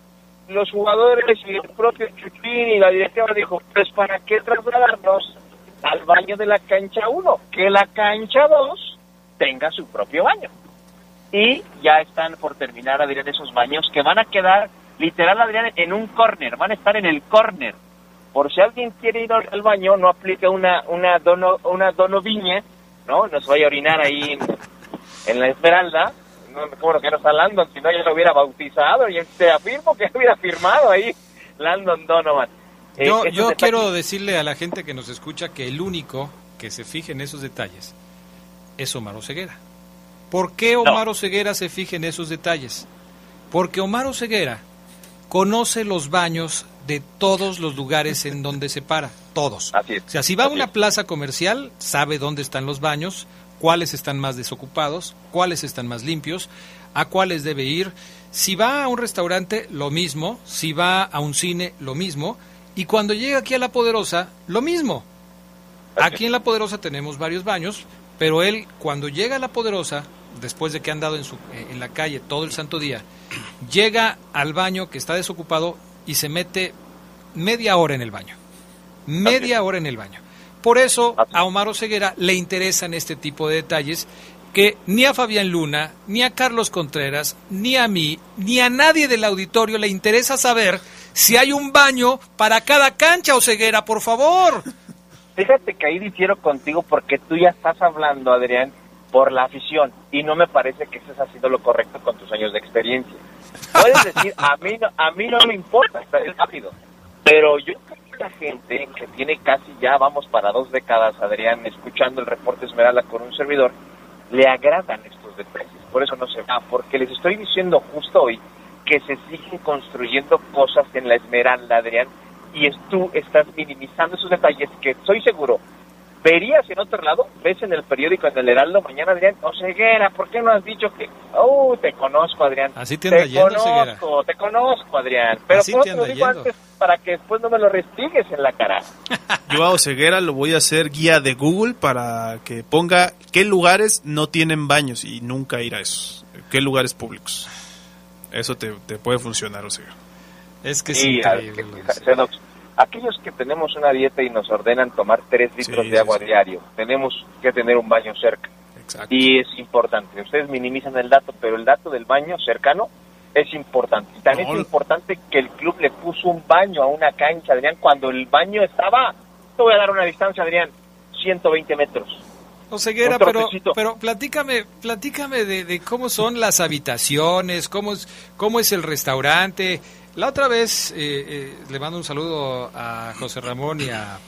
los jugadores y el propio Chuchín y la directiva dijo, pues ¿para qué trasladarnos al baño de la cancha 1? Que la cancha 2 tenga su propio baño. Y ya están por terminar, Adrián, esos baños que van a quedar, literal, Adrián, en un corner, van a estar en el corner. Por si alguien quiere ir al baño, no aplique una, una, dono, una donoviña, ¿no? No se vaya a orinar ahí en la Esmeralda. No, como que no está Landon, si no ya lo hubiera bautizado y te afirmo que hubiera firmado ahí Landon Donovan. Eh, Yo, yo quiero decirle a la gente que nos escucha que el único que se fije en esos detalles es Omar Ceguera. ¿Por qué Omar Ceguera se fija en esos detalles? Porque Omar Ceguera conoce los baños de todos los lugares en donde se para, todos. Así es. O sea, si va a una es. plaza comercial, sabe dónde están los baños, cuáles están más desocupados, cuáles están más limpios, a cuáles debe ir. Si va a un restaurante, lo mismo. Si va a un cine, lo mismo. Y cuando llega aquí a La Poderosa, lo mismo. Aquí en La Poderosa tenemos varios baños, pero él cuando llega a La Poderosa, después de que ha andado en, su, eh, en la calle todo el santo día, llega al baño que está desocupado y se mete media hora en el baño. Media hora en el baño. Por eso a Omar Oseguera le interesan este tipo de detalles que ni a Fabián Luna, ni a Carlos Contreras, ni a mí, ni a nadie del auditorio le interesa saber si hay un baño para cada cancha Oseguera, por favor. Fíjate que ahí difiero contigo porque tú ya estás hablando, Adrián, por la afición y no me parece que estés haciendo lo correcto con tus años de experiencia. Puedes decir, a mí no, a mí no me importa, está- es rápido. Pero yo creo la gente que tiene casi ya, vamos para dos décadas, Adrián, escuchando el reporte Esmeralda con un servidor, le agradan estos detalles. Por eso no se va, porque les estoy diciendo justo hoy que se siguen construyendo cosas en la Esmeralda, Adrián, y es, tú estás minimizando esos detalles que estoy seguro verías en otro lado, ves en el periódico, en el Heraldo, mañana Adrián, o Ceguera, ¿por qué no has dicho que, oh, te conozco Adrián, Así te anda yendo, Ceguera. conozco, te conozco Adrián, pero Así ¿cómo te te lo digo yendo. antes para que después no me lo restigues en la cara? Yo a Oseguera lo voy a hacer guía de Google para que ponga qué lugares no tienen baños y nunca ir a esos. ¿Qué lugares públicos? Eso te, te puede funcionar, Oseguera. Es que Sí, a- que- Cedox, aquellos que tenemos una dieta y nos ordenan tomar tres litros Sí, de agua sí. diario, tenemos que tener un baño cerca. Y es importante. Ustedes minimizan el dato, pero el dato del baño cercano es importante. Y también No. es importante que el club le puso un baño a una cancha, Adrián, cuando el baño estaba, te voy a dar una distancia, Adrián, 120 metros. Oseguera, Un pero, pero platícame, platícame de, de cómo son las habitaciones, cómo es, cómo es el restaurante. La otra vez eh, eh, le mando un saludo a José Ramón y a,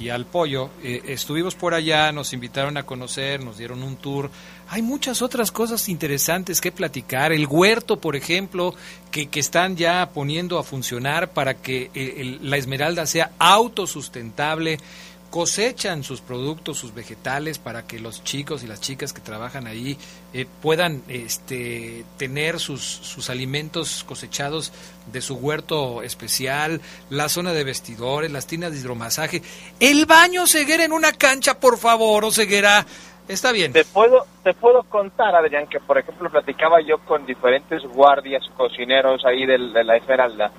y al pollo. Eh, estuvimos por allá, nos invitaron a conocer, nos dieron un tour. Hay muchas otras cosas interesantes que platicar. El huerto, por ejemplo, que, que están ya poniendo a funcionar para que eh, el- la esmeralda sea autosustentable cosechan sus productos, sus vegetales para que los chicos y las chicas que trabajan ahí eh, puedan este, tener sus, sus alimentos cosechados de su huerto especial, la zona de vestidores, las tiendas de hidromasaje, el baño ceguera en una cancha, por favor, o ceguera, está bien. Te puedo, te puedo contar, Adrián, que por ejemplo platicaba yo con diferentes guardias, cocineros ahí del- de, la Esmeralda.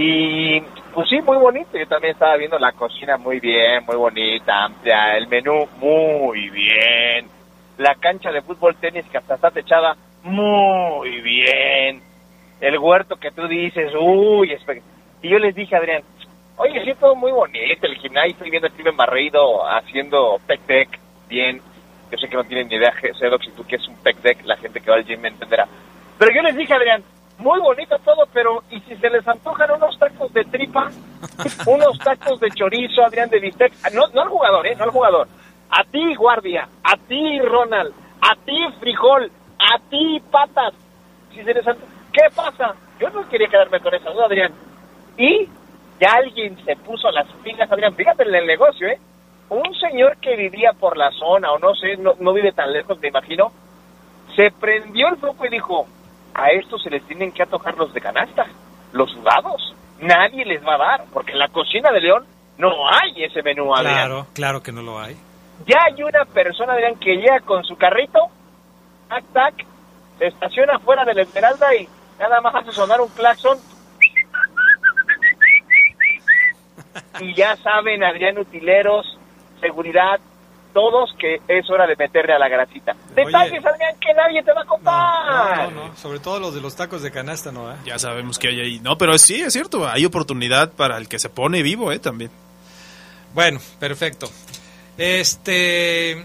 Y pues sí, muy bonito. Yo también estaba viendo la cocina muy bien, muy bonita, amplia, el menú muy bien, la cancha de fútbol tenis que hasta está techada muy bien, el huerto que tú dices, uy, y yo les dije, Adrián, oye, sí, todo muy bonito, el gimnasio, estoy viendo a Steven Barrido haciendo pec deck bien, yo sé que no tienen ni idea, Cedox, si tú que es un pec deck, la gente que va al gym me entenderá. Pero yo les dije, Adrián, muy bonito todo, pero ¿y si se les antojan unos tacos de tripa? unos tacos de chorizo, Adrián, de bistec. Ah, No, no al jugador, ¿eh? No al jugador. A ti, guardia. A ti, Ronald. A ti, frijol. A ti, patas. Si se les anto- ¿Qué pasa? Yo no quería quedarme con esa duda, Adrián. Y ya alguien se puso las pilas, Adrián. Fíjate en el negocio, ¿eh? Un señor que vivía por la zona, o no sé, no, no vive tan lejos, me imagino, se prendió el foco y dijo, a estos se les tienen que atojar los de canasta, los sudados. Nadie les va a dar, porque en la cocina de León no hay ese menú, Adrián. Claro, claro que no lo hay. Ya hay una persona, Adrián, que llega con su carrito, tac, tac, se estaciona afuera de la Esmeralda y nada más hace sonar un claxon. Y ya saben, Adrián, utileros, seguridad, todos que es hora de meterle a la grasita. Detalles, Adrián, que nadie te va a contar. No, no, sobre todo los de los tacos de canasta, ¿no? eh? Ya sabemos que hay ahí. No, pero sí, es cierto, hay oportunidad para el que se pone vivo, ¿eh? También. Bueno, perfecto. Este,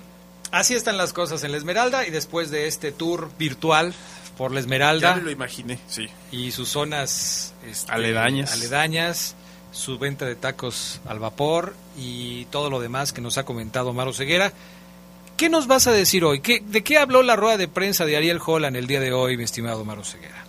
así están las cosas en la Esmeralda y después de este tour virtual por la Esmeralda Ya me lo imaginé, sí. y sus zonas este, Aledañas. aledañas, su venta de tacos al vapor y todo lo demás que nos ha comentado Maro Ceguera. ¿Qué nos vas a decir hoy? ¿Qué, ¿De qué habló la rueda de prensa de Ariel Holland el día de hoy, mi estimado Maro Ceguera?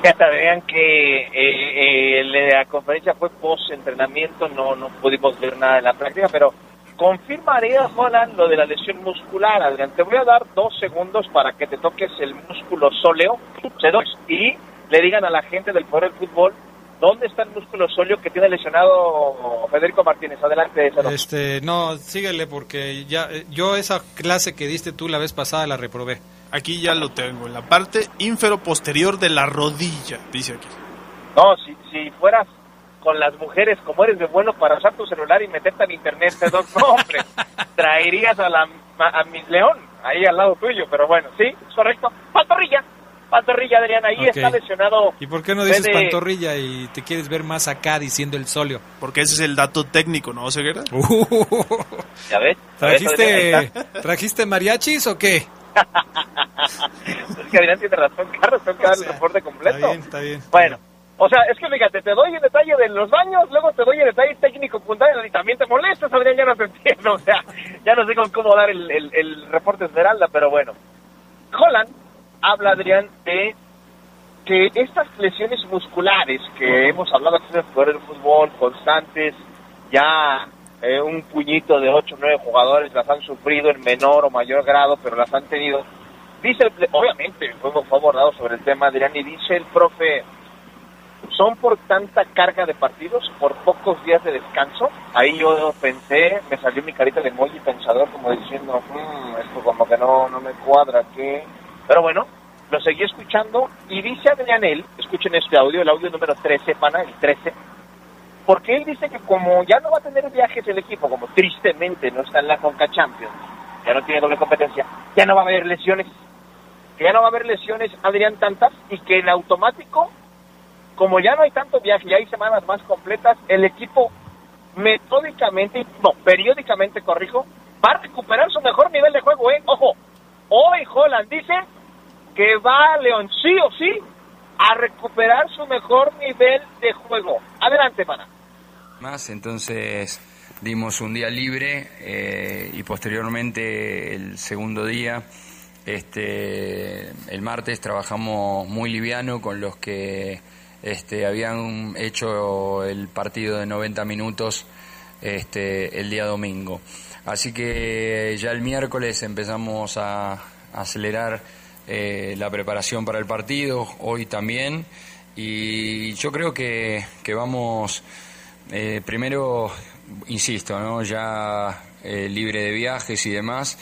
Fíjate, vean que eh, eh, la conferencia fue post-entrenamiento, no, no pudimos ver nada de la práctica, pero confirmaría, Holland, lo de la lesión muscular, Adrián. Te voy a dar dos segundos para que te toques el músculo sóleo C2, y le digan a la gente del Poder del Fútbol dónde está el músculo sóleo que tiene lesionado Federico Martínez. Adelante, C2. Este, no, síguele porque ya eh, yo esa clase que diste tú la vez pasada la reprobé. Aquí ya lo tengo, en la parte ínfero posterior de la rodilla, dice aquí. No, si, si fueras con las mujeres como eres de bueno para usar tu celular y meterte en internet, C2, no, hombre, traerías a, la, a, a mi león ahí al lado tuyo, pero bueno, sí, es correcto. Pantorrilla, pantorrilla, Adrián, ahí está lesionado. ¿Y por qué no dices Fede- pantorrilla y te quieres ver más acá diciendo el solio? Porque ese es el dato técnico, ¿no, Ceguera? Ahí ¿Trajiste. ¿Trajiste mariachis o qué? Es que Adrián tiene razón, Carlos, tengo que dar el reporte completo. Está bien, está bien. Bueno, o sea, es que fíjate, te doy el detalle de los baños, luego te doy el detalle técnico puntual y también te molestas, Adrián, ya no te entiendo, o sea, ya no sé con cómo dar el, el, el reporte Esmeralda, pero bueno. Holland habla, Adrián, de que estas lesiones musculares que hemos hablado aquí en el Fútbol, constantes, ya eh, un puñito de 8 o 9 jugadores las han sufrido en menor o mayor grado, pero las han tenido. Dice, el- obviamente, fue, fue abordado sobre el tema, Adrián, y dice el profe, son por tanta carga de partidos, por pocos días de descanso. Ahí yo pensé, me salió mi carita de emoji pensador como diciendo, "Mm, esto como que no, no me cuadra, ¿qué? Pero bueno, lo seguí escuchando y dice Adrián él, escuchen este audio, el audio número 13, pana, el 13, porque él dice que como ya no va a tener viajes el equipo, como tristemente no está en la Conca Champions, ya no tiene doble competencia, ya no va a haber lesiones, que ya no va a haber lesiones, Adrián, tantas, y que en automático como ya no hay tanto viaje y hay semanas más completas, el equipo metódicamente, no, periódicamente, corrijo, va a recuperar su mejor nivel de juego, ¿eh? Ojo, hoy Holland dice que va León sí o sí a recuperar su mejor nivel de juego. Adelante, pana. más, entonces dimos un día libre eh, y posteriormente el segundo día, este, el martes trabajamos muy liviano con los que este, habían hecho el partido de 90 minutos este, el día domingo. Así que ya el miércoles empezamos a, acelerar eh, la preparación para el partido, hoy también, y yo creo que, que vamos, eh, primero, insisto, ¿no? ya eh, libre de viajes y demás,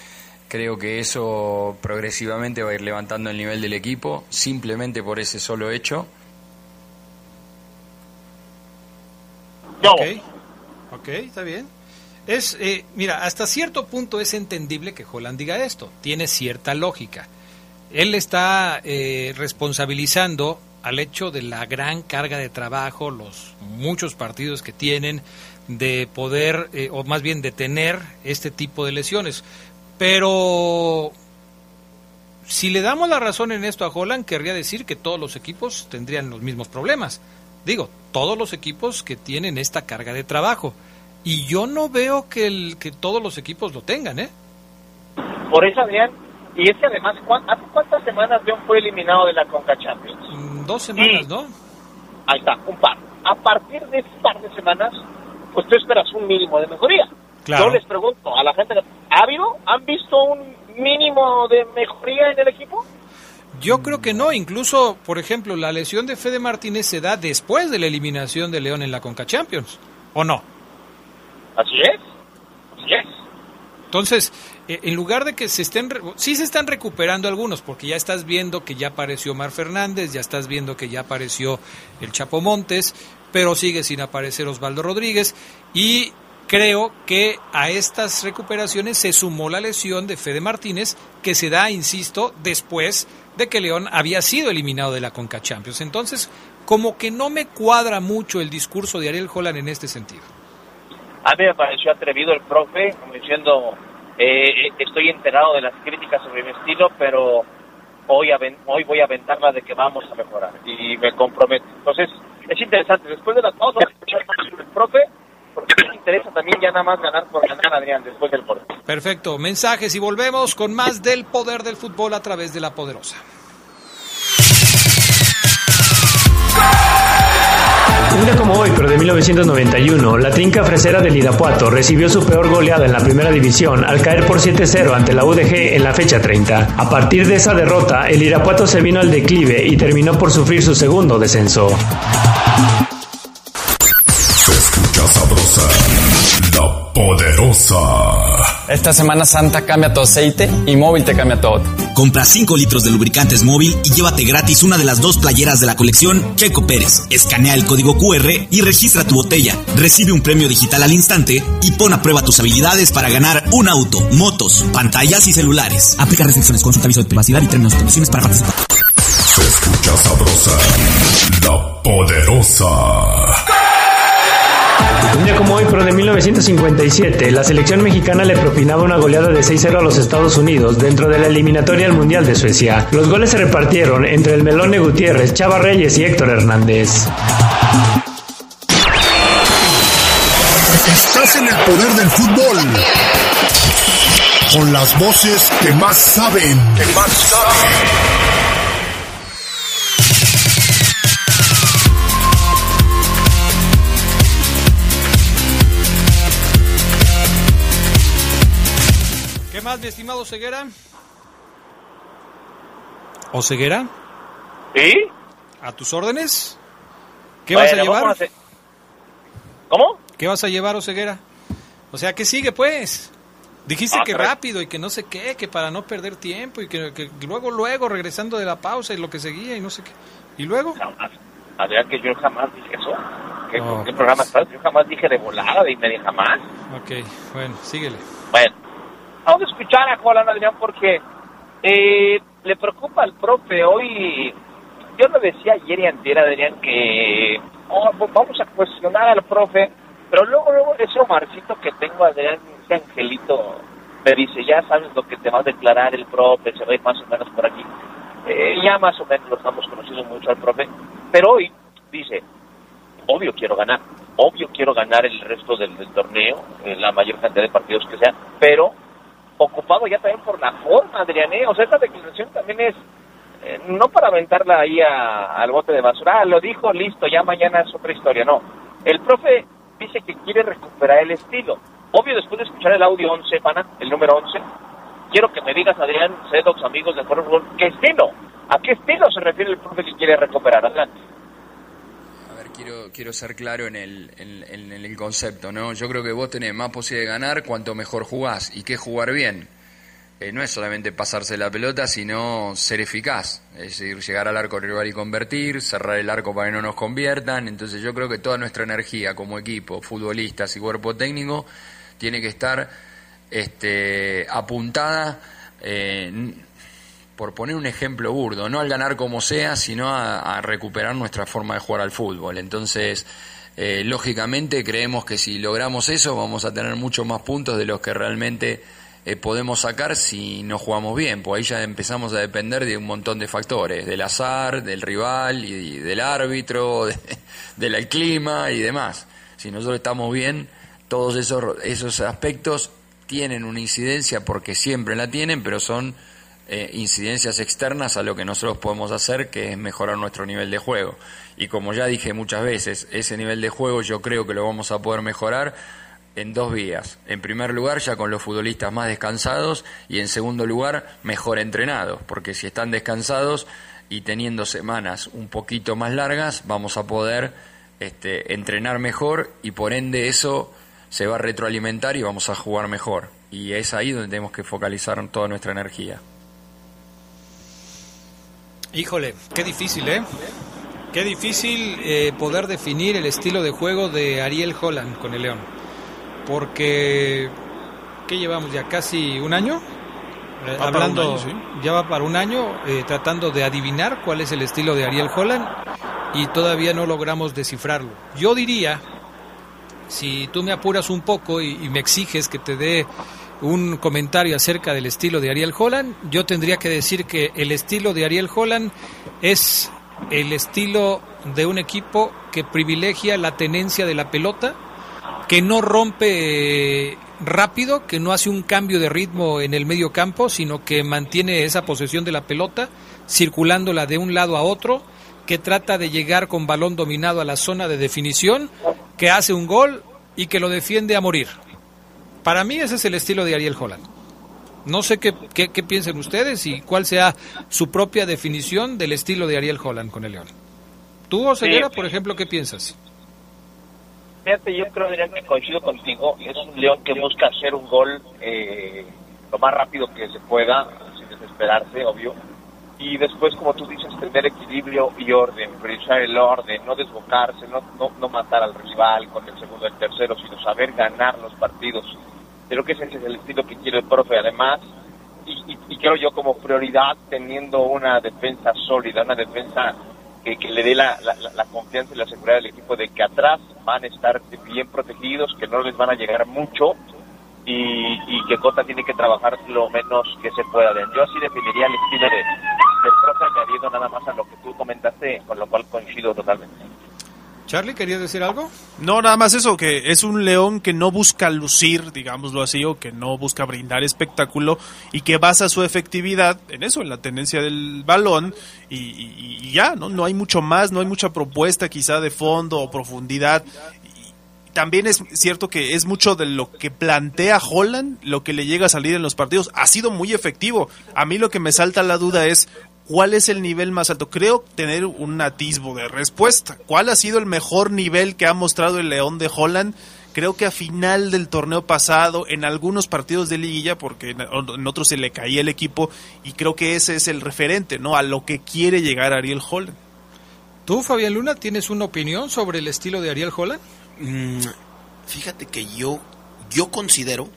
creo que eso progresivamente va a ir levantando el nivel del equipo, simplemente por ese solo hecho. Ok, ok, está bien. Es, eh, mira, hasta cierto punto es entendible que Holland diga esto, tiene cierta lógica. Él está eh, responsabilizando al hecho de la gran carga de trabajo, los muchos partidos que tienen, de poder, eh, o más bien de tener este tipo de lesiones. Pero si le damos la razón en esto a Holland, querría decir que todos los equipos tendrían los mismos problemas. Digo, todos los equipos que tienen esta carga de trabajo. Y yo no veo que, el, que todos los equipos lo tengan, ¿eh? Por eso, Adrián, y es que además, ¿hace cuántas semanas León fue eliminado de la Conca Champions? Mm, dos semanas, ¿no? Ahí está, un par. A partir de ese par de semanas, pues tú esperas un mínimo de mejoría. Claro. Yo les pregunto a la gente, ¿ha habido? ¿Han visto un mínimo de mejoría en el equipo? Yo creo que no, incluso, por ejemplo, la lesión de Fede Martínez se da después de la eliminación de León en la Conca Champions, ¿o no? Así es, así es. Entonces, eh, en lugar de que se estén, sí se están recuperando algunos, porque ya estás viendo que ya apareció Omar Fernández, ya estás viendo que ya apareció el Chapo Montes, pero sigue sin aparecer Osvaldo Rodríguez, y creo que a estas recuperaciones se sumó la lesión de Fede Martínez, que se da, insisto, después de que León había sido eliminado de la Conca Champions. Entonces, como que no me cuadra mucho el discurso de Ariel Holland en este sentido. A mí me pareció atrevido el profe, como diciendo, eh, estoy enterado de las críticas sobre mi estilo, pero hoy, hoy voy a aventarla de que vamos a mejorar y me comprometo. Entonces, es interesante, después de las pausa, escuchar el profe, porque me interesa también ya nada más ganar por ganar, Adrián, después del corte. Perfecto, mensajes y volvemos con más del poder del fútbol a través de la poderosa. Un día como hoy, pero de 1991, la trinca fresera del Irapuato recibió su peor goleada en la primera división al caer por 7-0 ante la UDG en la fecha 30. A partir de esa derrota, el Irapuato se vino al declive y terminó por sufrir su segundo descenso. Se escucha sabrosa, la poderosa. Esta Semana Santa cambia tu aceite y móvil te cambia todo. Compra 5 litros de lubricantes móvil y llévate gratis una de las dos playeras de la colección Checo Pérez. Escanea el código QR y registra tu botella. Recibe un premio digital al instante y pon a prueba tus habilidades para ganar un auto, motos, pantallas y celulares. Aplica restricciones, consulta aviso de privacidad y términos y condiciones para participar. Se escucha sabrosa, la poderosa. Un día como hoy, pero de 1957, la selección mexicana le propinaba una goleada de 6-0 a los Estados Unidos dentro de la eliminatoria al Mundial de Suecia. Los goles se repartieron entre el Melone Gutiérrez, Chava Reyes y Héctor Hernández. Estás en el poder del fútbol. Con las voces que más saben. Que más saben. Mi estimado Ceguera? ¿O Ceguera? ¿Sí? ¿A tus órdenes? ¿Qué Bueno, vas a llevar? vamos a hacer- ¿Cómo? ¿Qué vas a llevar, Oseguera? O sea, ¿qué sigue, pues? Dijiste Ah, que rápido y que no sé qué, que para no perder tiempo y que, que luego, luego, regresando de la pausa y lo que seguía y no sé qué. ¿Y luego? Adrián, que yo jamás dije eso. ¿Qué, Oh. ¿Qué programa estás? Yo jamás dije de volada, de inmediato, jamás. Ok, bueno, síguele. Bueno, vamos a escuchar a Juan Adrián porque eh, le preocupa al profe. Hoy, yo lo decía ayer y antier, Adrián, que oh, vamos a cuestionar al profe, pero luego, luego ese Omarcito que tengo, Adrián, ese angelito, me dice, ya sabes lo que te va a declarar el profe, se va a ir más o menos por aquí. Eh, ya más o menos lo estamos conociendo mucho al profe, pero hoy dice, obvio quiero ganar. Obvio quiero ganar el resto del, torneo, en la mayor cantidad de partidos que sea, pero ocupado ya también por la forma, Adrián. ¿eh? O sea, esta declaración también es eh, no para aventarla ahí al bote de basura. Ah, lo dijo, listo, ya mañana es otra historia. No, el profe dice que quiere recuperar el estilo. Obvio, después de escuchar el audio 11, pana, el número 11, quiero que me digas, Adrián, Cedox, amigos de Fútbol, ¿qué estilo? ¿A qué estilo se refiere el profe que quiere recuperar? Adelante. Quiero, quiero ser claro en el, en, el concepto, ¿no? Yo creo que vos tenés más posibilidad de ganar cuanto mejor jugás. ¿Y qué jugar bien? Eh, no es solamente pasarse la pelota, sino ser eficaz. Es decir, llegar al arco rival y convertir, cerrar el arco para que no nos conviertan. Entonces yo creo que toda nuestra energía como equipo, futbolistas y cuerpo técnico, tiene que estar este, apuntada, eh, por poner un ejemplo burdo, no al ganar como sea, sino a, recuperar nuestra forma de jugar al fútbol. Entonces, eh, lógicamente creemos que si logramos eso vamos a tener muchos más puntos de los que realmente eh, podemos sacar si no jugamos bien, pues ahí ya empezamos a depender de un montón de factores, del azar, del rival y, del árbitro, del clima y demás. Si nosotros estamos bien, todos esos, esos aspectos tienen una incidencia porque siempre la tienen, pero son eh, incidencias externas a lo que nosotros podemos hacer, que es mejorar nuestro nivel de juego. Y como ya dije muchas veces, ese nivel de juego yo creo que lo vamos a poder mejorar en dos vías. En primer lugar, ya con los futbolistas más descansados y en segundo lugar, mejor entrenados, porque si están descansados y teniendo semanas un poquito más largas, vamos a poder este, entrenar mejor y por ende eso se va a retroalimentar y vamos a jugar mejor. Y es ahí donde tenemos que focalizar toda nuestra energía. Híjole, qué difícil, ¿eh? Qué difícil eh, poder definir el estilo de juego de Ariel Holland con el León. Porque, ¿qué llevamos ya? ¿Casi un año? Eh, hablando, ya va para un año eh, tratando de adivinar cuál es el estilo de Ariel Holland y todavía no logramos descifrarlo. Yo diría si tú me apuras un poco y, me exiges que te dé un comentario acerca del estilo de Ariel Holland, yo tendría que decir que el estilo de Ariel Holland es el estilo de un equipo que privilegia la tenencia de la pelota, que no rompe rápido, que no hace un cambio de ritmo en el medio campo, sino que mantiene esa posesión de la pelota, circulándola de un lado a otro, que trata de llegar con balón dominado a la zona de definición que hace un gol y que lo defiende a morir. Para mí ese es el estilo de Ariel Holland. No sé qué, qué, piensen ustedes y cuál sea su propia definición del estilo de Ariel Holland con el León. Tú, Oseguera, por ejemplo, ¿qué piensas? Fíjate, yo creo, Adrián, que coincido contigo. Es un León que busca hacer un gol eh, lo más rápido que se pueda, sin desesperarse, obvio y después, como tú dices, tener equilibrio y orden, priorizar el orden, no desbocarse, no, no, matar al rival con el segundo y el tercero, sino saber ganar los partidos. Creo que ese es el estilo que quiere el profe, además, y, y, creo yo como prioridad teniendo una defensa sólida, una defensa que, que le dé la, la, confianza y la seguridad al equipo de que atrás van a estar bien protegidos, que no les van a llegar mucho y, y que Cota tiene que trabajar lo menos que se pueda. Yo así definiría el estilo de, del profe añadiendo nada más a lo que tú comentaste, con lo cual coincido totalmente. Charlie, ¿querías decir algo? No, nada más eso, que es un león que no busca lucir, digámoslo así, o que no busca brindar espectáculo y que basa su efectividad en eso, en la tendencia del balón y, y ya, ¿no? No hay mucho más, no hay mucha propuesta quizá de fondo o profundidad también es cierto que es mucho de lo que plantea Holland, lo que le llega a salir en los partidos. Ha sido muy efectivo. A mí lo que me salta la duda es cuál es el nivel más alto. Creo tener un atisbo de respuesta. ¿Cuál ha sido el mejor nivel que ha mostrado el León de Holland? Creo que a final del torneo pasado, en algunos partidos de liguilla, porque en otros se le caía el equipo, y creo que ese es el referente, ¿no? A lo que quiere llegar Ariel Holland. ¿Tú, Fabián Luna, tienes una opinión sobre el estilo de Ariel Holland? Mm, fíjate que yo, yo considero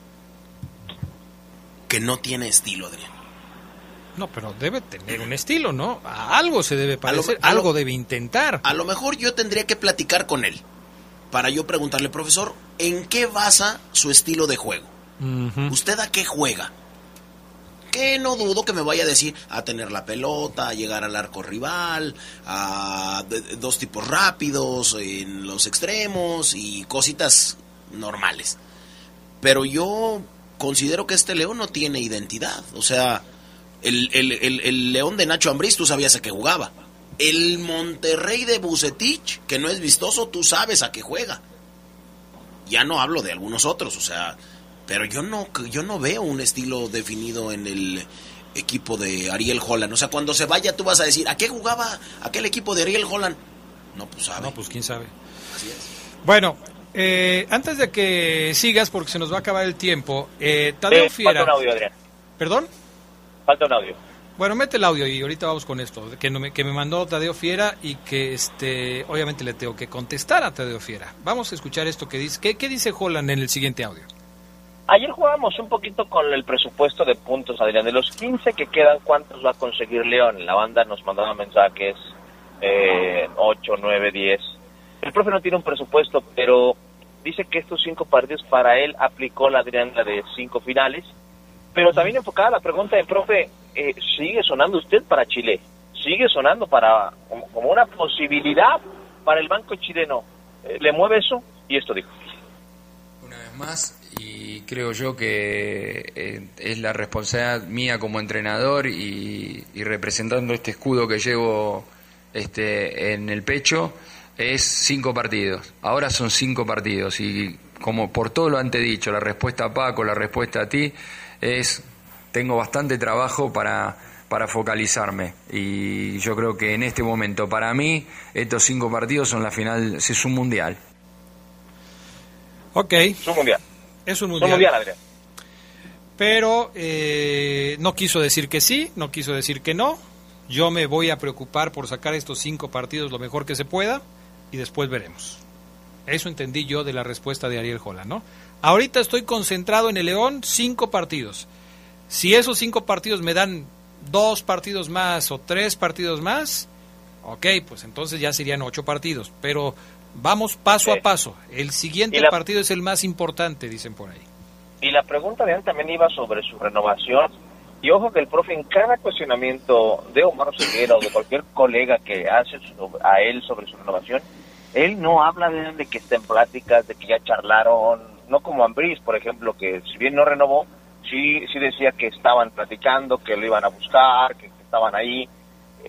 que no tiene estilo, Adrián. No, pero debe tener un estilo, ¿no? algo se debe parecer, algo debe intentar. A lo mejor yo tendría que platicar con él para yo preguntarle, profesor, ¿en qué basa su estilo de juego? ¿Usted a qué juega? que no dudo que me vaya a decir a tener la pelota, a llegar al arco rival, a dos tipos rápidos en los extremos y cositas normales. Pero yo considero que este León no tiene identidad. O sea, el, el, León de Nacho Ambriz, tú sabías a qué jugaba. El Monterrey de Bucetich, que no es vistoso, tú sabes a qué juega. Ya no hablo de algunos otros, o sea, pero yo no, yo no veo un estilo definido en el equipo de Ariel Holland. O sea, cuando se vaya tú vas a decir, ¿a qué jugaba aquel equipo de Ariel Holland? No, pues sabe. No, pues quién sabe. Así es. Bueno, eh, antes de que sigas, porque se nos va a acabar el tiempo, eh, Tadeo eh, Fiera. Falta un audio, Adrián. ¿Perdón? Falta un audio. Bueno, mete el audio y ahorita vamos con esto, que, me, que me mandó Tadeo Fiera y que este obviamente le tengo que contestar a Tadeo Fiera. Vamos a escuchar esto que dice. ¿Qué, qué dice Holland en el siguiente audio? Ayer jugábamos un poquito con el presupuesto de puntos, Adrián. De los 15 que quedan, ¿cuántos va a conseguir León? La banda nos mandaba mensajes, eh, 8, 9, 10. El profe no tiene un presupuesto, pero dice que estos cinco partidos para él aplicó la Adrián de cinco finales pero también enfocada la pregunta del profe, eh, ¿sigue sonando usted para Chile? ¿Sigue sonando para como, una posibilidad para el banco chileno? Eh, ¿Le mueve eso? Y esto dijo. Una vez más, y creo yo que eh, es la responsabilidad mía como entrenador y, representando este escudo que llevo este, en el pecho, es cinco partidos. Ahora son cinco partidos y como por todo lo antedicho, la respuesta a Paco, la respuesta a ti, es, tengo bastante trabajo para, para focalizarme y yo creo que en este momento para mí estos cinco partidos son la final, es un mundial. Ok. Es un mundial. Es un mundial. mundial Adrián. Pero eh, no quiso decir que sí, no quiso decir que no. Yo me voy a preocupar por sacar estos cinco partidos lo mejor que se pueda y después veremos. Eso entendí yo de la respuesta de Ariel Jola, ¿no? Ahorita estoy concentrado en el León, cinco partidos. Si esos cinco partidos me dan dos partidos más o tres partidos más, ok, pues entonces ya serían ocho partidos. Pero vamos paso a paso. El siguiente partido es el más importante, dicen por ahí. Y la pregunta de él también iba sobre su renovación. Y ojo que el profe en cada cuestionamiento de Omar Ceguera o de cualquier colega que hace a él sobre su renovación, él no habla de, de que estén pláticas, de que ya charlaron, no como Ambris, por ejemplo, que si bien no renovó, sí, sí decía que estaban platicando, que lo iban a buscar, que, estaban ahí.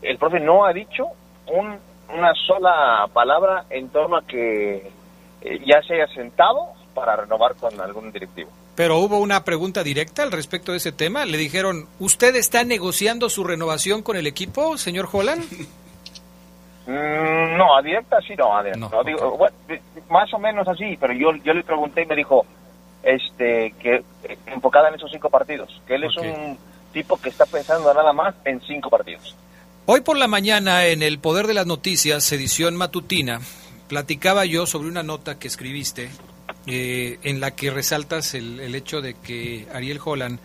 El profe no ha dicho una sola palabra en torno a que eh, ya se haya sentado para renovar con algún directivo. Pero hubo una pregunta directa al respecto de ese tema. Le dijeron, ¿usted está negociando su renovación con el equipo, señor Holland? Mm, no, a directa sí no, a no, digo, más o menos así, pero yo, yo le pregunté y me dijo este que eh, enfocada en esos cinco partidos, que él es un tipo que está pensando nada más en cinco partidos. Hoy por la mañana en el Poder de las Noticias, edición matutina, platicaba yo sobre una nota que escribiste eh, en la que resaltas el, el hecho de que Ariel Holland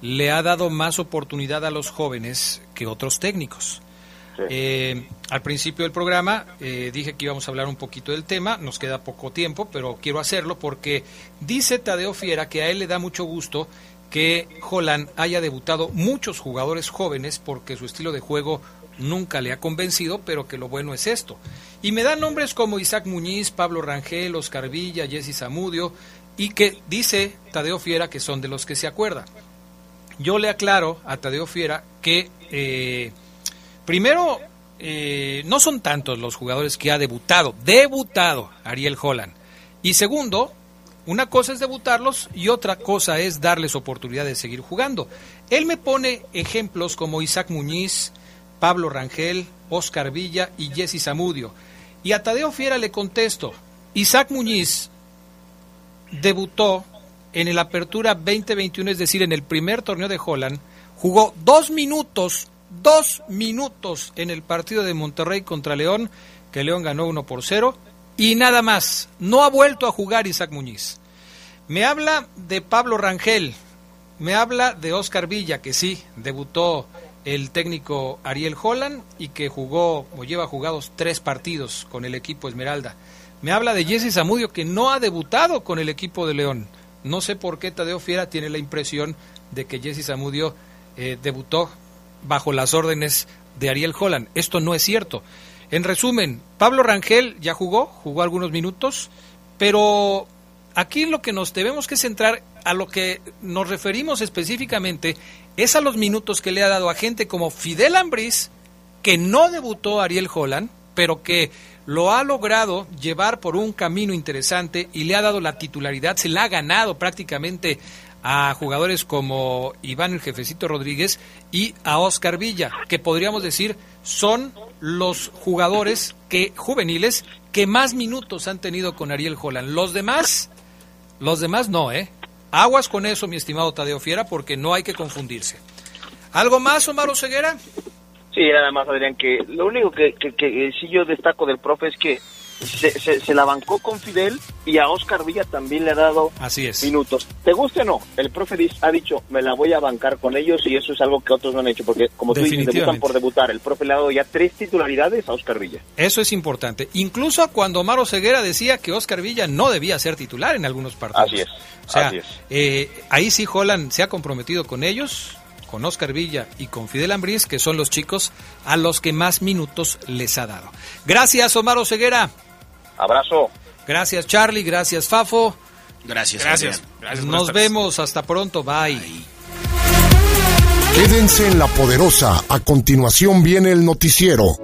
le ha dado más oportunidad a los jóvenes que otros técnicos. Eh, al principio del programa eh, dije que íbamos a hablar un poquito del tema, nos queda poco tiempo, pero quiero hacerlo porque dice Tadeo Fiera que a él le da mucho gusto que Holland haya debutado muchos jugadores jóvenes porque su estilo de juego nunca le ha convencido, pero que lo bueno es esto. Y me da nombres como Isaac Muñiz, Pablo Rangel, Oscar Villa, Jesse Zamudio, y que dice Tadeo Fiera que son de los que se acuerda. Yo le aclaro a Tadeo Fiera que eh, Primero, eh, no son tantos los jugadores que ha debutado, debutado Ariel Holland. Y segundo, una cosa es debutarlos y otra cosa es darles oportunidad de seguir jugando. Él me pone ejemplos como Isaac Muñiz, Pablo Rangel, Oscar Villa y Jesse Zamudio. Y a Tadeo Fiera le contesto, Isaac Muñiz debutó en el Apertura 2021, es decir, en el primer torneo de Holland, jugó dos minutos dos minutos en el partido de Monterrey contra León, que León ganó 1 por 0, y nada más. No ha vuelto a jugar Isaac Muñiz. Me habla de Pablo Rangel, me habla de Oscar Villa, que sí, debutó el técnico Ariel Holland y que jugó o lleva jugados tres partidos con el equipo Esmeralda. Me habla de Jesse Zamudio, que no ha debutado con el equipo de León. No sé por qué Tadeo Fiera tiene la impresión de que Jesse Zamudio eh, debutó bajo las órdenes de Ariel Holland. Esto no es cierto. En resumen, Pablo Rangel ya jugó, jugó algunos minutos, pero aquí lo que nos debemos que centrar a lo que nos referimos específicamente es a los minutos que le ha dado a gente como Fidel Ambris, que no debutó Ariel Holland, pero que lo ha logrado llevar por un camino interesante y le ha dado la titularidad, se la ha ganado prácticamente a jugadores como Iván el Jefecito Rodríguez y a Oscar Villa, que podríamos decir son los jugadores que juveniles que más minutos han tenido con Ariel Holland. Los demás, los demás no, ¿eh? Aguas con eso, mi estimado Tadeo Fiera, porque no hay que confundirse. ¿Algo más, Omar Ceguera? Sí, nada más, Adrián, que lo único que, que, que sí yo destaco del profe es que se, se, se, la bancó con Fidel y a Oscar Villa también le ha dado Así es. minutos. ¿Te guste o no? El profe ha dicho, me la voy a bancar con ellos y eso es algo que otros no han hecho, porque como tú dices, debutan por debutar. El profe le ha dado ya tres titularidades a Oscar Villa. Eso es importante. Incluso cuando Maro Ceguera decía que Oscar Villa no debía ser titular en algunos partidos. Así es. O sea, así es. Eh, ahí sí Holland se ha comprometido con ellos, con Oscar Villa y con Fidel Ambriz, que son los chicos a los que más minutos les ha dado. Gracias, Omar Ceguera. Abrazo. Gracias, Charlie. Gracias, Fafo. Gracias. Gracias. gracias Nos vemos. Hasta pronto. Bye. Quédense en la poderosa. A continuación viene el noticiero.